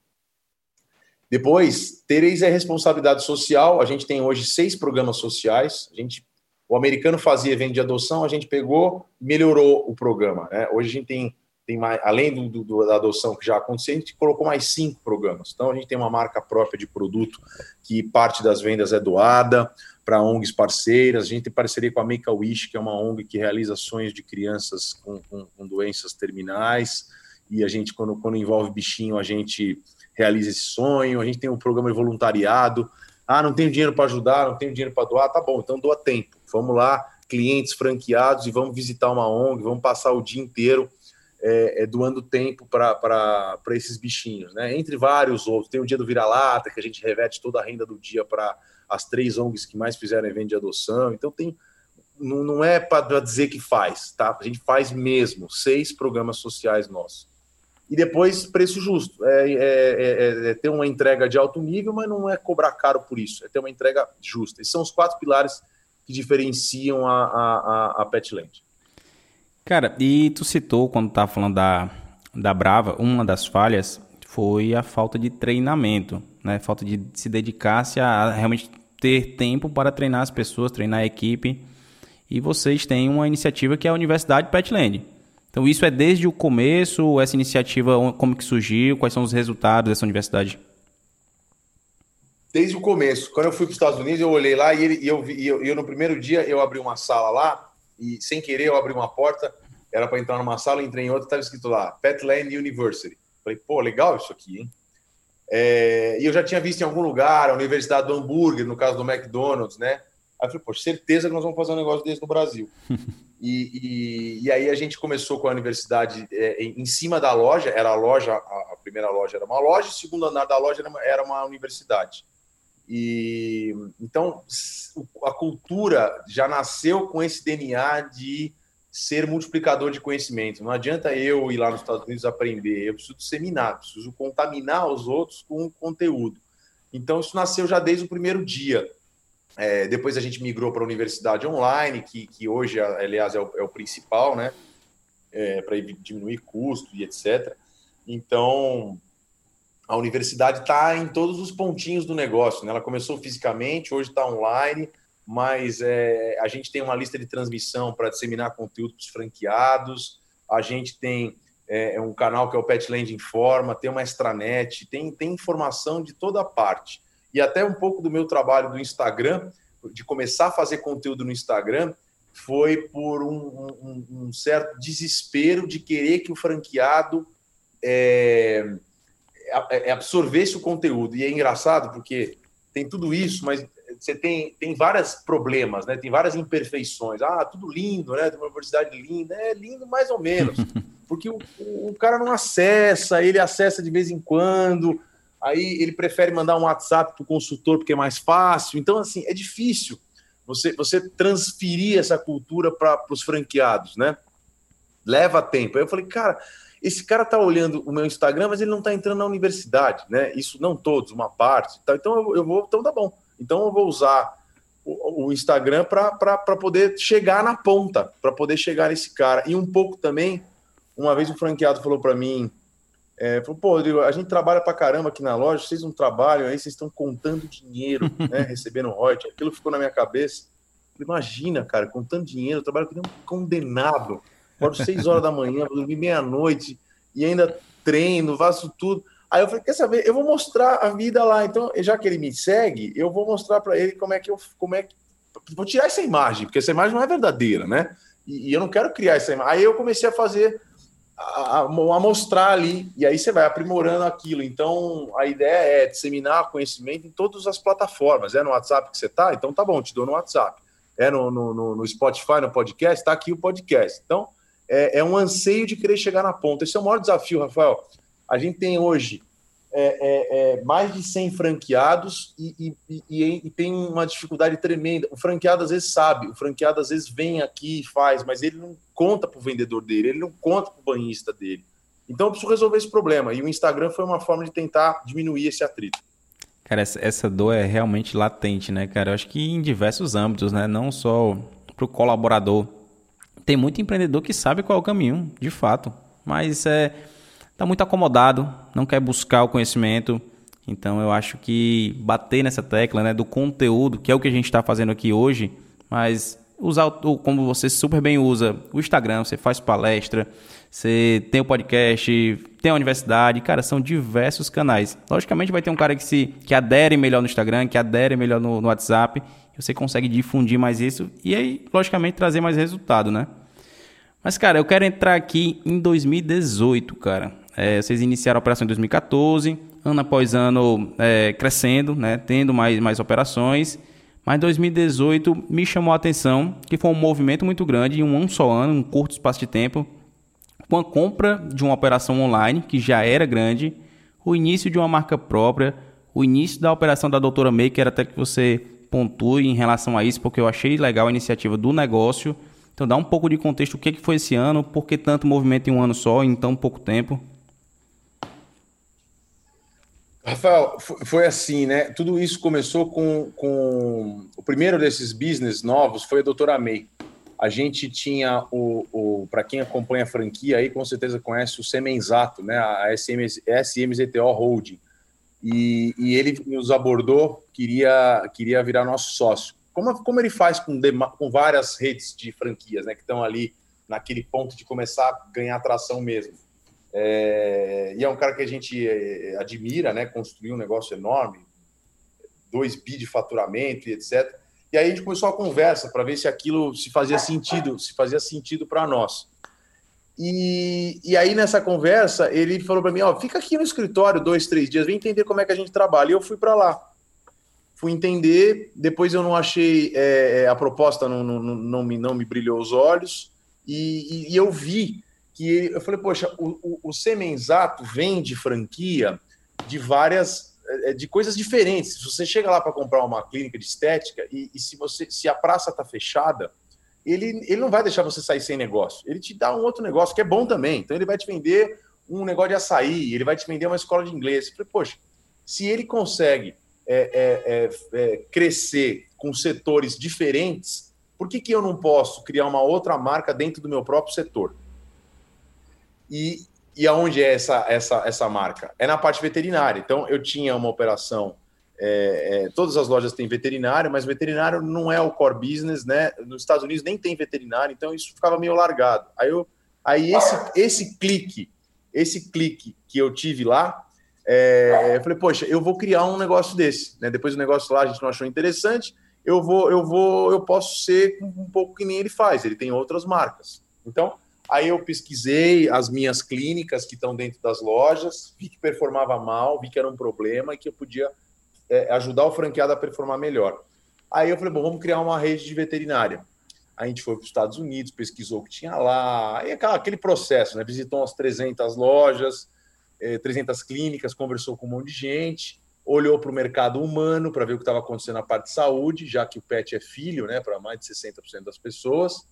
Depois, tereis a responsabilidade social. A gente tem hoje seis programas sociais. A gente o americano fazia evento de adoção, a gente pegou, melhorou o programa. Né? Hoje a gente tem, tem mais, além do, do, da adoção que já aconteceu, a gente colocou mais cinco programas. Então a gente tem uma marca própria de produto que parte das vendas é doada para ONGs parceiras. A gente tem parceria com a Make a Wish, que é uma ONG que realiza sonhos de crianças com, com, com doenças terminais. E a gente, quando, quando envolve bichinho, a gente realiza esse sonho. A gente tem um programa de voluntariado. Ah, não tenho dinheiro para ajudar, não tenho dinheiro para doar. Tá bom, então doa tempo Vamos lá, clientes franqueados, e vamos visitar uma ONG, vamos passar o dia inteiro é, é, doando tempo para esses bichinhos, né? Entre vários outros. Tem o dia do vira-lata, que a gente reverte toda a renda do dia para as três ONGs que mais fizeram evento de adoção. Então tem. Não, não é para dizer que faz, tá? A gente faz mesmo seis programas sociais nossos. E depois, preço justo. É, é, é, é, ter uma entrega de alto nível, mas não é cobrar caro por isso. É ter uma entrega justa. Esses são os quatro pilares que diferenciam a, a, a Petland. Cara, e tu citou quando estava falando da, da Brava, uma das falhas foi a falta de treinamento, né? Falta de se dedicar-se a realmente ter tempo para treinar as pessoas, treinar a equipe. E vocês têm uma iniciativa que é a Universidade Petland. Então isso é desde o começo, essa iniciativa, como que surgiu, quais são os resultados dessa universidade? desde o começo. Quando eu fui para os Estados Unidos, eu olhei lá e, ele, e eu, vi, e eu, eu, no primeiro dia eu abri uma sala lá e sem querer eu abri uma porta, era para entrar numa sala, entrei em outra, estava escrito lá Petland University. Falei, pô, legal isso aqui, hein? É, e eu já tinha visto em algum lugar a Universidade do Hambúrguer, no caso do McDonald's, né? Aí eu falei, pô, certeza que nós vamos fazer um negócio desse no Brasil. [laughs] e, e, e, aí a gente começou com a universidade é, em cima da loja, era a loja, a, a, primeira loja era uma loja, o segundo andar da loja era uma, era uma universidade. E então a cultura já nasceu com esse DNA de ser multiplicador de conhecimento. Não adianta eu ir lá nos Estados Unidos aprender, eu preciso disseminar, preciso contaminar os outros com conteúdo. Então isso nasceu já desde o primeiro dia. É, depois a gente migrou para a universidade online, que, que hoje, aliás, é o, é o principal, né? É, para diminuir custo e etc. Então, a universidade está em todos os pontinhos do negócio. Né? Ela começou fisicamente, hoje está online, mas é, a gente tem uma lista de transmissão para disseminar conteúdo para os franqueados. A gente tem é, é, um canal que é o Petland Informa, tem uma extranet, tem, tem informação de toda parte. E até um pouco do meu trabalho do Instagram, de começar a fazer conteúdo no Instagram, foi por um, um, um certo desespero de querer que o franqueado é, é, é absorver esse conteúdo. E é engraçado porque tem tudo isso, mas você tem, tem vários problemas, né? Tem várias imperfeições. Ah, tudo lindo, né? Tem uma universidade linda. É lindo mais ou menos. [laughs] Porque o, o, cara não acessa, ele acessa de vez em quando, aí ele prefere mandar um WhatsApp para o consultor porque é mais fácil. Então, assim, é difícil você, você transferir essa cultura para os franqueados, né? Leva tempo. Aí eu falei, cara, esse cara tá olhando o meu Instagram, mas ele não tá entrando na universidade, né? Isso não todos, uma parte. Tá? Então eu, eu vou, então tá bom. Então eu vou usar o, o Instagram para poder chegar na ponta, para poder chegar nesse cara. E um pouco também, uma vez um franqueado falou para mim, é, falou, pô, Rodrigo, a gente trabalha para caramba aqui na loja, vocês não trabalham aí, vocês estão contando dinheiro, [laughs] né, recebendo royalties. Aquilo ficou na minha cabeça. Imagina, cara, contando dinheiro, eu trabalho com um condenado. Acordo seis horas da manhã, vou dormir meia-noite e ainda treino, faço tudo. Aí eu falei, quer saber? Eu vou mostrar a vida lá. Então, já que ele me segue, eu vou mostrar para ele como é que eu, como é que vou tirar essa imagem, porque essa imagem não é verdadeira, né? E, e eu não quero criar essa imagem. Aí eu comecei a fazer a, a, mostrar ali, e aí você vai aprimorando aquilo. Então, a ideia é disseminar conhecimento em todas as plataformas. É no WhatsApp que você está? Então tá bom, te dou no WhatsApp. É no, no, no Spotify, no podcast? Está aqui o podcast. Então, é, é, um anseio de querer chegar na ponta. Esse é o maior desafio, Rafael. A gente tem hoje é, é, é mais de 100 franqueados e, e, e, e, tem uma dificuldade tremenda. O franqueado às vezes sabe, o franqueado às vezes vem aqui e faz, mas ele não conta para o vendedor dele, ele não conta para o banhista dele. Então eu preciso resolver esse problema. E o Instagram foi uma forma de tentar diminuir esse atrito. Cara, essa, essa dor é realmente latente, né, cara? Eu acho que em diversos âmbitos, né? Não só para o colaborador. Tem muito empreendedor que sabe qual é o caminho, de fato. Mas é está muito acomodado, não quer buscar o conhecimento. Então eu acho que bater nessa tecla né, do conteúdo, que é o que a gente está fazendo aqui hoje, mas usar o, como você super bem usa o Instagram, você faz palestra, você tem o podcast, tem a universidade, cara, são diversos canais. Logicamente vai ter um cara que se que adere melhor no Instagram, que adere melhor no, no WhatsApp, você consegue difundir mais isso e aí, logicamente, trazer mais resultado, né? Mas, cara, eu quero entrar aqui em 2018, cara. É, vocês iniciaram a operação em 2014, ano após ano é, crescendo, né, tendo mais, mais operações. Mas 2018 me chamou a atenção que foi um movimento muito grande em um só ano, um curto espaço de tempo, com a compra de uma operação online que já era grande, o início de uma marca própria, o início da operação da Doutora Maker, até que você pontue em relação a isso, porque eu achei legal a iniciativa do negócio. Então dá um pouco de contexto o que foi esse ano, por que tanto movimento em um ano só, em tão pouco tempo. Rafael, foi assim, né? Tudo isso começou com, com o primeiro desses business novos foi a doutora May. A gente tinha o, o para quem acompanha a franquia aí, com certeza conhece o Semenzato, né? A SM, SMZTO Holding. E, e, ele nos abordou, queria, queria virar nosso sócio. Como, como ele faz com, com várias redes de franquias, né? Que estão ali naquele ponto de começar a ganhar tração mesmo. É, e é um cara que a gente é, admira, né? Construiu um negócio enorme, 2 bi de faturamento e etc. E aí a gente começou a conversa para ver se aquilo se fazia sentido, se fazia sentido para nós. E, e aí nessa conversa ele falou para mim, ó, fica aqui no escritório dois, três dias, vem entender como é que a gente trabalha. E eu fui para lá, fui entender. Depois eu não achei é, é, a proposta não, não, não, me, não me brilhou os olhos e, e, e eu vi que eu falei, poxa, o, o, o Semenzato vende franquia de várias é, de coisas diferentes. Se você chega lá para comprar uma clínica de estética e, e, se você se a praça está fechada, ele, ele não vai deixar você sair sem negócio. Ele te dá um outro negócio que é bom também. Então ele vai te vender um negócio de açaí, ele vai te vender uma escola de inglês. Eu falei, poxa, se ele consegue é, é, é, é crescer com setores diferentes, por que, que eu não posso criar uma outra marca dentro do meu próprio setor? E, e aonde é essa, essa, essa marca? É na parte veterinária. Então, eu tinha uma operação. É, é, todas as lojas têm veterinário, mas veterinário não é o core business, né? Nos Estados Unidos nem tem veterinário, então isso ficava meio largado. Aí, eu, aí esse, esse clique, esse clique que eu tive lá, é, eu falei, poxa, eu vou criar um negócio desse. Né? Depois do negócio lá a gente não achou interessante, eu vou, eu vou, eu posso ser um pouco que nem ele faz. Ele tem outras marcas. Então, Aí eu pesquisei as minhas clínicas que estão dentro das lojas, vi que performava mal, vi que era um problema e que eu podia é, ajudar o franqueado a performar melhor. Aí eu falei, bom, vamos criar uma rede de veterinária. A gente foi para os Estados Unidos, pesquisou o que tinha lá, aí aquele processo, né? Visitou umas 300 lojas, 300 eh, clínicas, conversou com um monte de gente, olhou para o mercado humano para ver o que estava acontecendo na parte de saúde, já que o pet é filho, né, para mais de 60% das pessoas,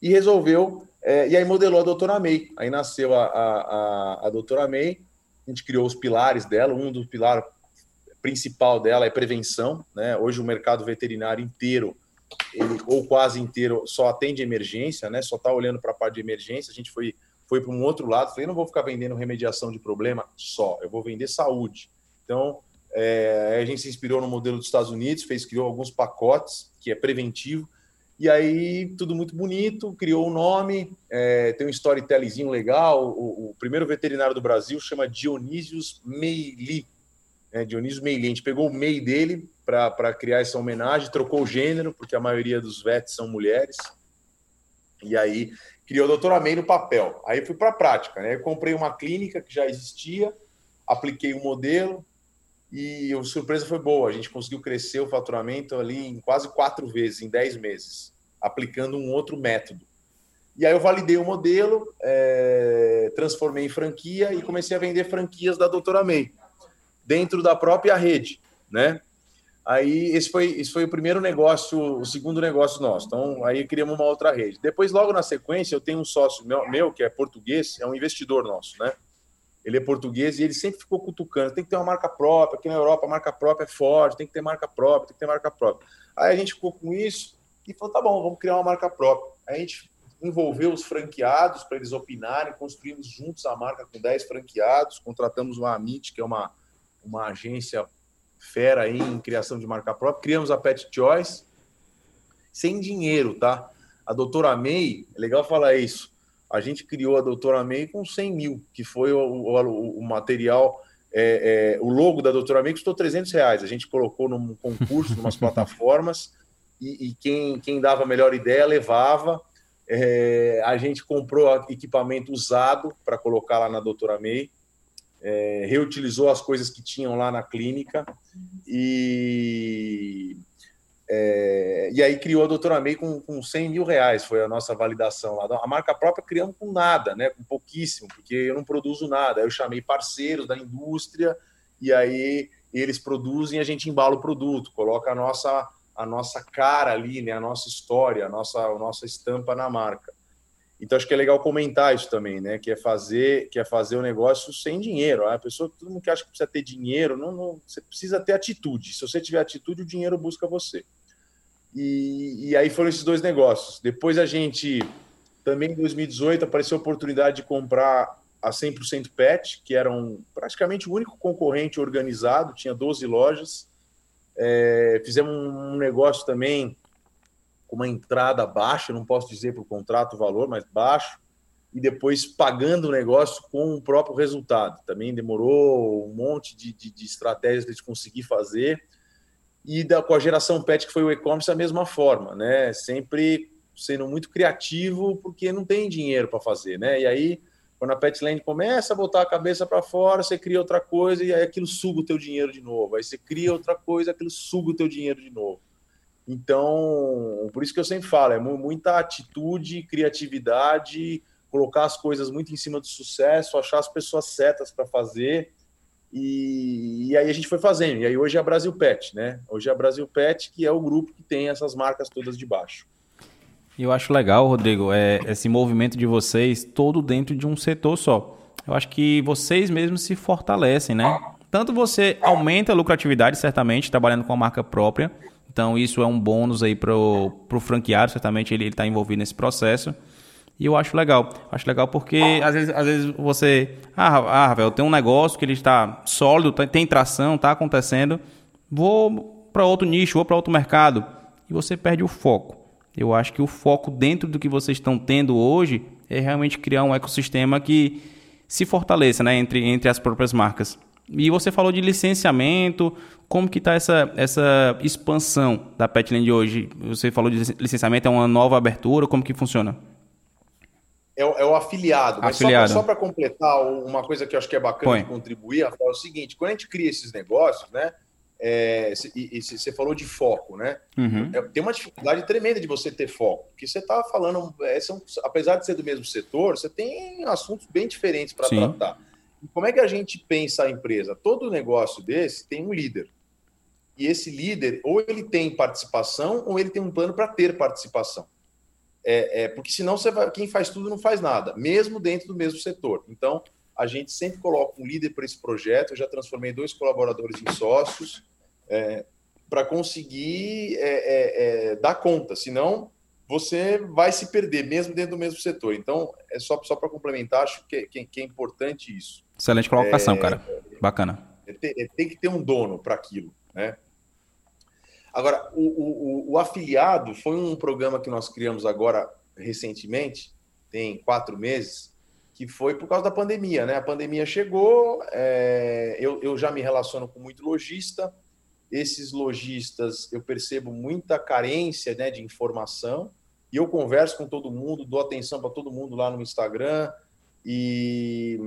e resolveu, é, e aí modelou a doutora May. Aí nasceu a, a, a, a doutora May, a gente criou os pilares dela, um dos pilares principal dela é prevenção, né? Hoje o mercado veterinário inteiro, ele, ou quase inteiro, só atende emergência, né? Só está olhando para a parte de emergência. A gente foi, foi para um outro lado, falei, não vou ficar vendendo remediação de problema só, eu vou vender saúde. Então, é, a gente se inspirou no modelo dos Estados Unidos, fez, criou alguns pacotes, que é preventivo, e aí tudo muito bonito, criou o um nome, é, tem um storytellingzinho legal. O, o, primeiro veterinário do Brasil chama Dionísios Meili, né, Dionísio Meili. A gente pegou o MEI dele para criar essa homenagem, trocou o gênero, porque a maioria dos vets são mulheres. E aí criou o doutora May no papel. Aí fui para a prática. Né? Eu comprei uma clínica que já existia, apliquei o um modelo e a surpresa foi boa. A gente conseguiu crescer o faturamento ali em quase quatro vezes, em dez meses, aplicando um outro método. E aí eu validei o modelo, é, transformei em franquia e comecei a vender franquias da doutora May dentro da própria rede, né? Aí esse foi, esse foi o primeiro negócio, o segundo negócio nosso. Então aí criamos uma outra rede. Depois, logo na sequência, eu tenho um sócio meu, meu que é português, é um investidor nosso, né? Ele é português e ele sempre ficou cutucando. Tem que ter uma marca própria. Aqui na Europa a marca própria é forte. Tem que ter marca própria. Tem que ter marca própria. Aí a gente ficou com isso e falou: tá bom, vamos criar uma marca própria. Aí a gente envolveu os franqueados para eles opinarem. Construímos juntos a marca com 10 franqueados. Contratamos uma Amit, que é uma uma agência fera aí em criação de marca própria. Criamos a Pet Choice sem dinheiro, tá? A doutora May, é legal falar isso. A gente criou a doutora May com 100 mil, que foi o, o, o material. É, é, o logo da doutora May custou 300 reais. A gente colocou num concurso, umas [laughs] plataformas, e, e, quem, quem dava a melhor ideia levava. É, a gente comprou equipamento usado para colocar lá na doutora May é, reutilizou as coisas que tinham lá na clínica e, é, e aí criou a Doutora May com, com 100 mil reais, foi a nossa validação lá. A marca própria criamos com nada, né, com pouquíssimo, porque eu não produzo nada. Eu chamei parceiros da indústria e aí eles produzem e a gente embala o produto, coloca a nossa, a nossa cara ali, né, a nossa história, a nossa, a nossa estampa na marca. Então acho que é legal comentar isso também, né? Que é fazer, que é fazer o negócio sem dinheiro. A pessoa, todo mundo que acha que precisa ter dinheiro, não, não, você precisa ter atitude. Se você tiver atitude, o dinheiro busca você. E, e aí foram esses dois negócios. Depois a gente também em 2018 apareceu a oportunidade de comprar a 100% Pet, que era um, praticamente o único concorrente organizado, tinha 12 lojas. É, fizemos um negócio também uma entrada baixa, não posso dizer para o contrato o valor, mas baixo, e depois pagando o negócio com o próprio resultado. Também demorou um monte de, de, de estratégias de conseguir fazer. E da, com a geração PET, que foi o e-commerce, a mesma forma, né? Sempre sendo muito criativo, porque não tem dinheiro para fazer, né? E aí, quando a Petland começa a botar a cabeça para fora, você cria outra coisa e aí aquilo suga o teu dinheiro de novo. Aí você cria outra coisa, aquilo suga o teu dinheiro de novo. Então, por isso que eu sempre falo, é muita atitude, criatividade, colocar as coisas muito em cima do sucesso, achar as pessoas certas para fazer. E, e, aí a gente foi fazendo. E aí hoje é a Brasil Pet, né? Hoje é a Brasil Pet, que é o grupo que tem essas marcas todas de baixo. Eu acho legal, Rodrigo, é, esse movimento de vocês todo dentro de um setor só. Eu acho que vocês mesmos se fortalecem, né? Tanto você aumenta a lucratividade, certamente, trabalhando com a marca própria, então isso é um bônus aí pro, pro franqueado, certamente ele está envolvido nesse processo. E eu acho legal. Acho legal porque às vezes, às vezes você. Ah, ah Rafael, tem um negócio que ele está sólido, tem tração, está acontecendo. Vou para outro nicho, vou para outro mercado. E você perde o foco. Eu acho que o foco dentro do que vocês estão tendo hoje é realmente criar um ecossistema que se fortaleça né, entre, entre as próprias marcas. E você falou de licenciamento, como que está essa, essa expansão da Petland hoje? Você falou de licenciamento, é uma nova abertura, como que funciona? é, é o afiliado. Mas afiliado. só para completar, uma coisa que eu acho que é bacana Põe. de contribuir, Rafael, é o seguinte: quando a gente cria esses negócios, né? É, e, e você falou de foco, né? Uhum. É, tem uma dificuldade tremenda de você ter foco, porque você está falando, é, são, apesar de ser do mesmo setor, você tem assuntos bem diferentes para tratar. Como é que a gente pensa a empresa? Todo negócio desse tem um líder. E esse líder, ou ele tem participação, ou ele tem um plano para ter participação. É, é, porque senão você vai, quem faz tudo não faz nada, mesmo dentro do mesmo setor. Então, a gente sempre coloca um líder para esse projeto. Eu já transformei dois colaboradores em sócios é, para conseguir é, é, é, dar conta, senão você vai se perder, mesmo dentro do mesmo setor. Então, é só, só para complementar, acho que, que, que, é importante isso. Excelente colocação, cara. Bacana. Ter, tem que ter um dono para aquilo, né? Agora, o, o, o, afiliado foi um programa que nós criamos agora recentemente, tem quatro meses, que foi por causa da pandemia, né? A pandemia chegou, é, eu, eu já me relaciono com muito lojista, esses lojistas eu percebo muita carência né, de informação, e eu converso com todo mundo, dou atenção para todo mundo lá no Instagram, e,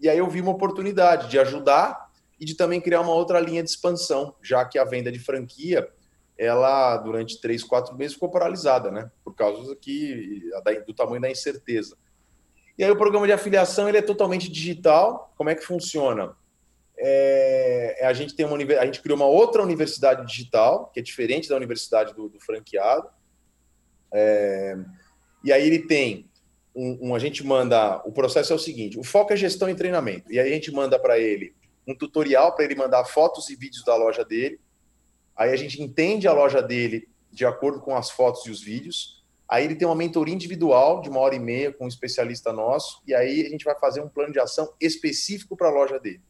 e aí eu vi uma oportunidade de ajudar e de também criar uma outra linha de expansão, já que a venda de franquia, ela durante três, quatro meses ficou paralisada, né? Por causa que, do tamanho da incerteza. E aí o programa de afiliação ele é totalmente digital. Como é que funciona? É, é, a gente tem uma a gente criou uma outra universidade digital que é diferente da universidade do, do franqueado. É, e aí ele tem um, um, a gente manda o processo é o seguinte: o foco é gestão e treinamento. E aí a gente manda para ele um tutorial para ele mandar fotos e vídeos da loja dele. Aí a gente entende a loja dele de acordo com as fotos e os vídeos. Aí ele tem uma mentoria individual de uma hora e meia com um especialista nosso, e aí a gente vai fazer um plano de ação específico para a loja dele.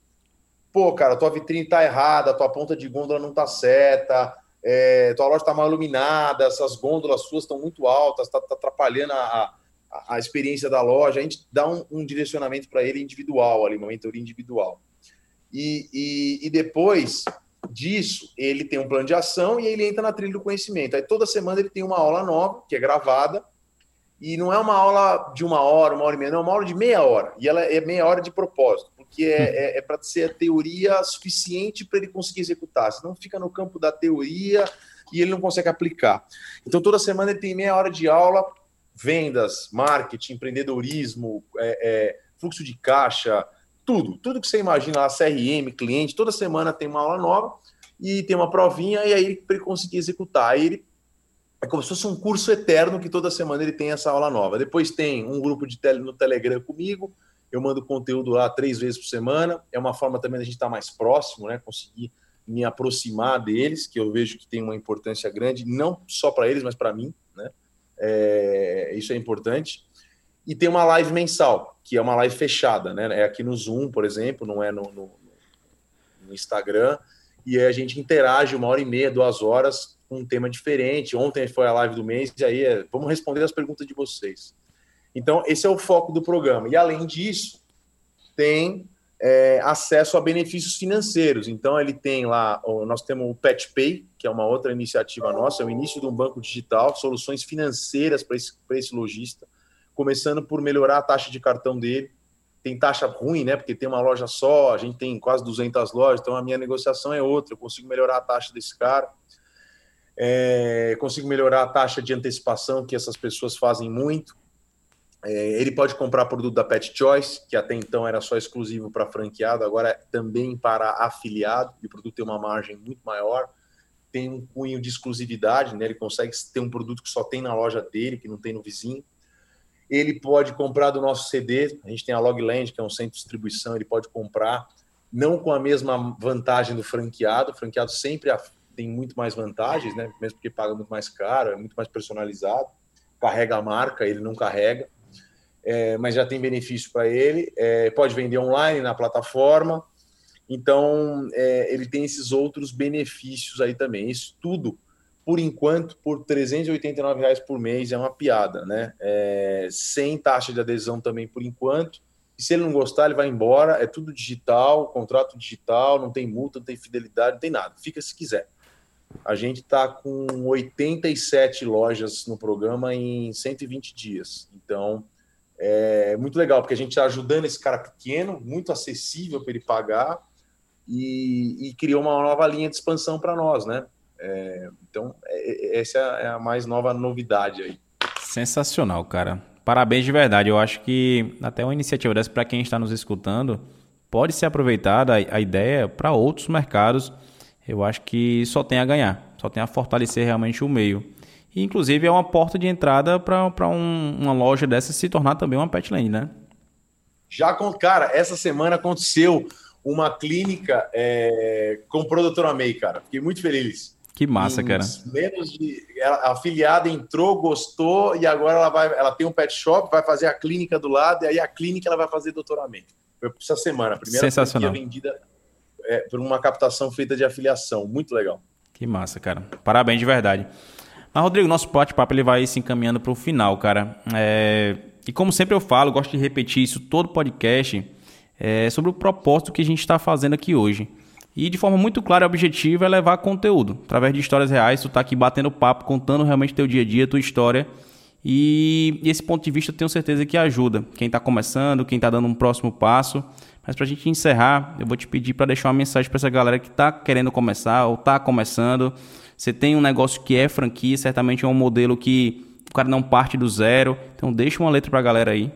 Pô, cara, tua vitrine tá errada, tua ponta de gôndola não tá certa, é, tua loja tá mal iluminada, essas gôndolas suas estão muito altas, tá, tá atrapalhando a, a, experiência da loja. A gente dá um, um direcionamento para ele individual ali, uma mentoria individual. E, e, e depois disso, ele tem um plano de ação e ele entra na trilha do conhecimento. Aí toda semana ele tem uma aula nova, que é gravada, e não é uma aula de uma hora, uma hora e meia, não, é uma aula de meia hora. E ela é meia hora de propósito, porque é, é, é para ser a teoria suficiente para ele conseguir executar. Senão fica no campo da teoria e ele não consegue aplicar. Então toda semana ele tem meia hora de aula, vendas, marketing, empreendedorismo, é, é fluxo de caixa, tudo, tudo que você imagina lá, CRM, cliente, toda semana tem uma aula nova e tem uma provinha, e aí ele conseguir executar. Aí ele é como se fosse um curso eterno que toda semana ele tem essa aula nova. Depois tem um grupo de tele, no Telegram comigo, eu mando conteúdo lá três vezes por semana. É uma forma também da gente estar mais próximo, né? Conseguir me aproximar deles, que eu vejo que tem uma importância grande, não só para eles, mas para mim, né? É, isso é importante. E tem uma live mensal, que é uma live fechada, né? É aqui no Zoom, por exemplo, não é no, no, no Instagram. E a gente interage uma hora e meia, duas horas, com um tema diferente. Ontem foi a live do mês, e aí é, vamos responder as perguntas de vocês. Então, esse é o foco do programa. E além disso, tem é, acesso a benefícios financeiros. Então, ele tem lá, nós temos o PetPay, que é uma outra iniciativa nossa, é o início de um banco digital, soluções financeiras para esse, esse lojista começando por melhorar a taxa de cartão dele. Tem taxa ruim, né? Porque tem uma loja só, a gente tem quase 200 lojas, então a minha negociação é outra. Eu consigo melhorar a taxa desse cara. É, consigo melhorar a taxa de antecipação que essas pessoas fazem muito. É, ele pode comprar produto da Pet Choice, que até então era só exclusivo para franqueado, agora é também para afiliado, e o produto tem uma margem muito maior. Tem um cunho de exclusividade, né? ele consegue ter um produto que só tem na loja dele, que não tem no vizinho. Ele pode comprar do nosso CD, a gente tem a Logland, que é um centro de distribuição, ele pode comprar, não com a mesma vantagem do franqueado, o franqueado sempre tem muito mais vantagens, né? mesmo porque paga muito mais caro, é muito mais personalizado, carrega a marca, ele não carrega, é, mas já tem benefício para ele, é, pode vender online na plataforma, então é, ele tem esses outros benefícios aí também. Isso tudo por enquanto, por 389 reais por mês é uma piada, né? É, sem taxa de adesão também por enquanto. E se ele não gostar, ele vai embora. É tudo digital, contrato digital, não tem multa, não tem fidelidade, não tem nada. Fica se quiser. A gente está com 87 lojas no programa em 120 dias. Então, É muito legal, porque a gente está ajudando esse cara pequeno, muito acessível para ele pagar, e, e, criou uma nova linha de expansão para nós, né? É, então, é, é essa é a mais nova novidade aí. Sensacional, cara. Parabéns de verdade. Eu acho que até uma iniciativa dessa, para quem está nos escutando, pode ser aproveitada a ideia para outros mercados. Eu acho que só tem a ganhar, só tem a fortalecer realmente o meio. E, inclusive, é uma porta de entrada para um, uma loja dessa se tornar também uma petland, né? Já, cara, essa semana aconteceu uma clínica é, com o produtor May, cara. Fiquei muito feliz. Que massa, em cara. Menos de. a afiliada entrou, gostou, e agora ela vai. Ela tem um pet shop, vai fazer a clínica do lado, e aí a clínica ela vai fazer doutoramento. Foi essa semana. A primeira Sensacional. vendida é, por uma captação feita de afiliação. Muito legal. Que massa, cara. Parabéns de verdade. Mas, Rodrigo, nosso bate-papo ele vai se encaminhando para o final, cara. É... E como sempre eu falo, gosto de repetir isso todo podcast, é... sobre o propósito que a gente está fazendo aqui hoje. E de forma muito clara e objetiva é levar conteúdo. Através de histórias reais, tu tá aqui batendo papo, contando realmente teu dia a dia, tua história. E, esse ponto de vista eu tenho certeza que ajuda. Quem está começando, quem está dando um próximo passo. Mas para a gente encerrar, eu vou te pedir para deixar uma mensagem para essa galera que está querendo começar ou está começando. Você tem um negócio que é franquia, certamente é um modelo que o cara não parte do zero. Então deixa uma letra para a galera aí.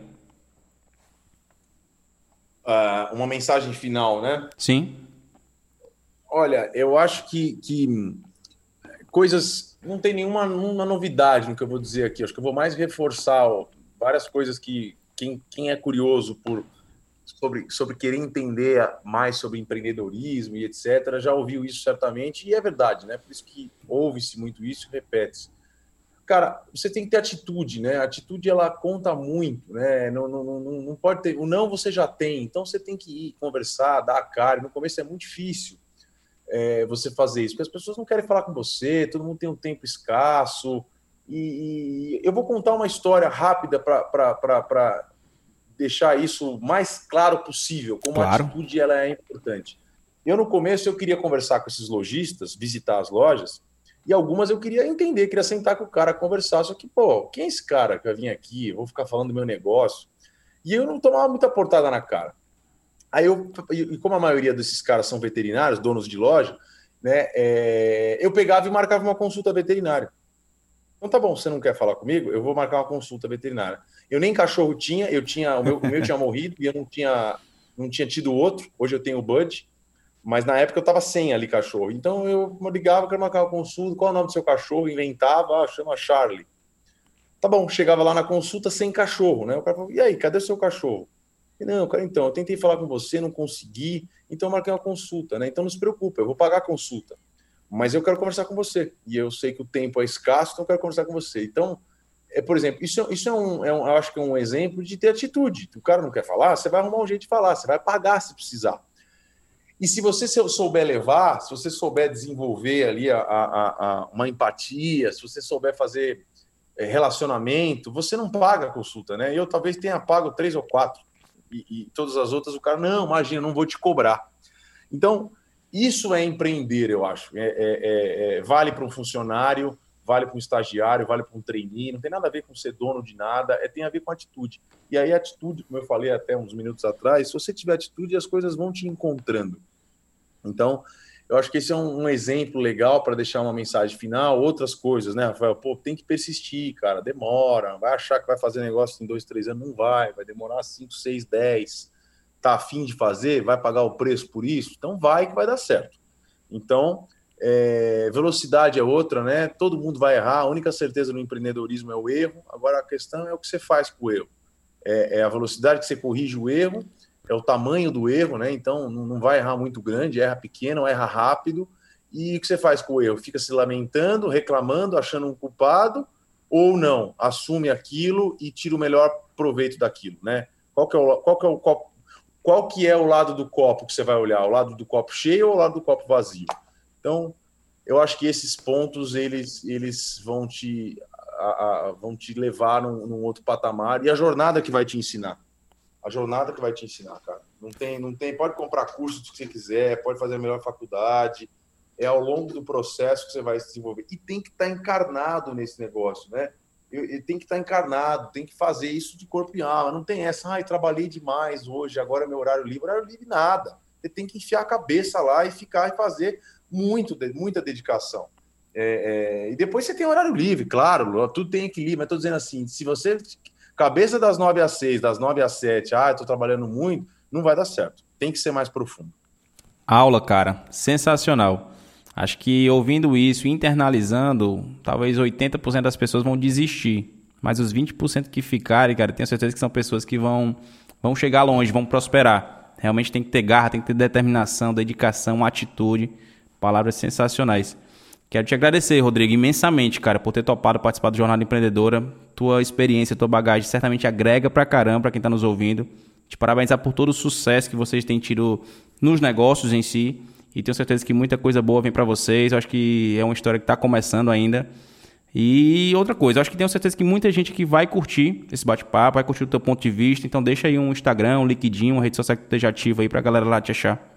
Uh, uma mensagem final, né? Sim. Olha, eu acho que, que coisas. Não tem nenhuma, nenhuma novidade no que eu vou dizer aqui. Acho que eu vou mais reforçar ó, várias coisas que quem, quem é curioso por sobre, sobre querer entender mais sobre empreendedorismo e etc., já ouviu isso certamente, e é verdade, né? Por isso que ouve-se muito isso e repete-se. Cara, você tem que ter atitude, né? A atitude ela conta muito, né? Não, não, não, não pode ter. O não você já tem, então você tem que ir conversar, dar a cara. No começo é muito difícil é, você fazer isso, porque as pessoas não querem falar com você, todo mundo tem um tempo escasso. E, e eu vou contar uma história rápida para deixar isso mais claro possível, como claro. a atitude ela é importante. Eu, no começo, eu queria conversar com esses lojistas, visitar as lojas, e algumas eu queria entender, queria sentar com o cara, conversar, só que, pô, quem é esse cara que vai vir aqui? Eu vou ficar falando do meu negócio. E eu não tomava muita portada na cara. Aí eu, e como a maioria desses caras são veterinários, donos de loja, né, é, eu pegava e marcava uma consulta veterinária. Então tá bom, você não quer falar comigo? Eu vou marcar uma consulta veterinária. Eu nem cachorro tinha, eu tinha, o meu, o meu tinha morrido e eu não tinha, não tinha tido outro. Hoje eu tenho o Bud, mas na época eu tava sem ali cachorro. Então eu ligava, quero marcar uma consulta, qual é o nome do seu cachorro? Inventava, ah, chama Charlie. Tá bom, chegava lá na consulta sem cachorro, né? O cara falou, e aí, cadê o seu cachorro? Não, cara, então, eu tentei falar com você, não consegui, então eu marquei uma consulta, né? Então não se preocupe, eu vou pagar a consulta. Mas eu quero conversar com você. E eu sei que o tempo é escasso, então eu quero conversar com você. Então, é, por exemplo, isso, isso é, um, é um, eu acho que é um exemplo de ter atitude. O cara não quer falar, você vai arrumar um jeito de falar, você vai pagar se precisar. E se você souber levar, se você souber desenvolver ali a, a, a uma empatia, se você souber fazer é, relacionamento, você não paga a consulta, né? Eu talvez tenha pago três ou quatro e, e todas as outras, o cara, não, imagina, não vou te cobrar. Então, isso é empreender, eu acho. É, é, é, é vale para um funcionário, vale para um estagiário, vale para um trainee, não tem nada a ver com ser dono de nada, é, tem a ver com atitude. E aí, atitude, como eu falei até uns minutos atrás, se você tiver atitude, as coisas vão te encontrando. Então, eu acho que esse é um, um exemplo legal para deixar uma mensagem final. Outras coisas, né, Rafael? Pô, tem que persistir, cara, demora. Vai achar que vai fazer negócio em dois, três anos? Não vai, vai demorar cinco, seis, dez. Tá afim de fazer? Vai pagar o preço por isso? Então vai que vai dar certo. Então, é, velocidade é outra, né? Todo mundo vai errar. A única certeza no empreendedorismo é o erro. Agora a questão é o que você faz com o erro. É, é a velocidade que você corrige o erro é o tamanho do erro, né? Então não vai errar muito grande, erra pequeno, erra rápido. E o que você faz com o erro? Fica se lamentando, reclamando, achando um culpado, ou não? Assume aquilo e tira o melhor proveito daquilo, né? Qual que é o, qual que é o copo, qual que é o lado do copo que você vai olhar? O lado do copo cheio ou o lado do copo vazio? Então, eu acho que esses pontos eles, eles vão te a, a, vão te levar num, num outro patamar e a jornada que vai te ensinar a jornada que vai te ensinar, cara. Não tem, não tem, pode comprar curso que você quiser, pode fazer a melhor faculdade, é ao longo do processo que você vai se desenvolver. E tem que estar tá encarnado nesse negócio, né? Eu tem que estar encarnado, tem que fazer isso de corpo e alma. Não tem essa, ai, trabalhei demais hoje, agora é meu horário livre. Horário livre nada. Você tem que enfiar a cabeça lá e ficar e fazer muito, muita dedicação. É, é, e depois você tem horário livre, claro, tudo tem equilíbrio, mas estou dizendo assim, se você cabeça das 9 às 6, das 9 às 7, ah, estou trabalhando muito, não vai dar certo. Tem que ser mais profundo. Aula, cara, sensacional. Acho que ouvindo isso, internalizando, talvez 80% das pessoas vão desistir. Mas os 20% que ficarem, cara, tenho certeza que são pessoas que vão, vão chegar longe, vão prosperar. Realmente tem que ter garra, tem que ter determinação, dedicação, atitude. Palavras sensacionais. Quero te agradecer, Rodrigo, imensamente, cara, por ter topado participar do Jornada Empreendedora. Tua experiência, tua bagagem certamente agrega pra caramba pra quem tá nos ouvindo. Te parabenizar por todo o sucesso que vocês têm tido nos negócios em si. E tenho certeza que muita coisa boa vem para vocês. Eu acho que é uma história que está começando ainda. E outra coisa, acho que tenho certeza que muita gente que vai curtir esse bate-papo, vai curtir o teu ponto de vista. Então deixa aí um Instagram, um LinkedIn, uma rede social que esteja ativa aí para a galera lá te achar.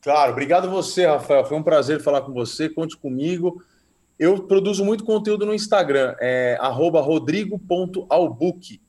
Claro, obrigado você, Rafael. Foi um prazer falar com você. Conte comigo. Eu produzo muito conteúdo no Instagram, é rodrigo.albuque.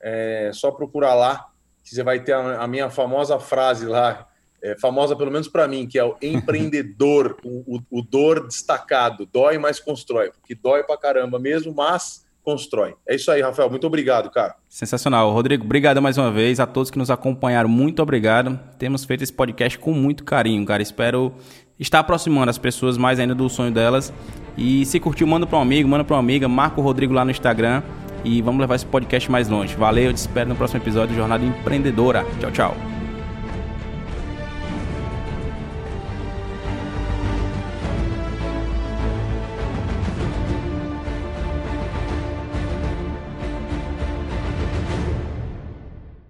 É só procurar lá, que você vai ter a minha famosa frase lá, é, famosa pelo menos para mim, que é o empreendedor, [laughs] o, o, o dor destacado. Dói, mas constrói. Porque dói pra caramba mesmo, mas constrói. É isso aí, Rafael. Muito obrigado, cara. Sensacional. Rodrigo, obrigado mais uma vez. A todos que nos acompanharam, muito obrigado. Temos feito esse podcast com muito carinho, cara. Espero estar aproximando as pessoas mais ainda do sonho delas. E se curtiu, manda para um amigo, manda para uma amiga, marca o Rodrigo lá no Instagram e vamos levar esse podcast mais longe. Valeu, eu te espero no próximo episódio de Jornada Empreendedora. Tchau, tchau.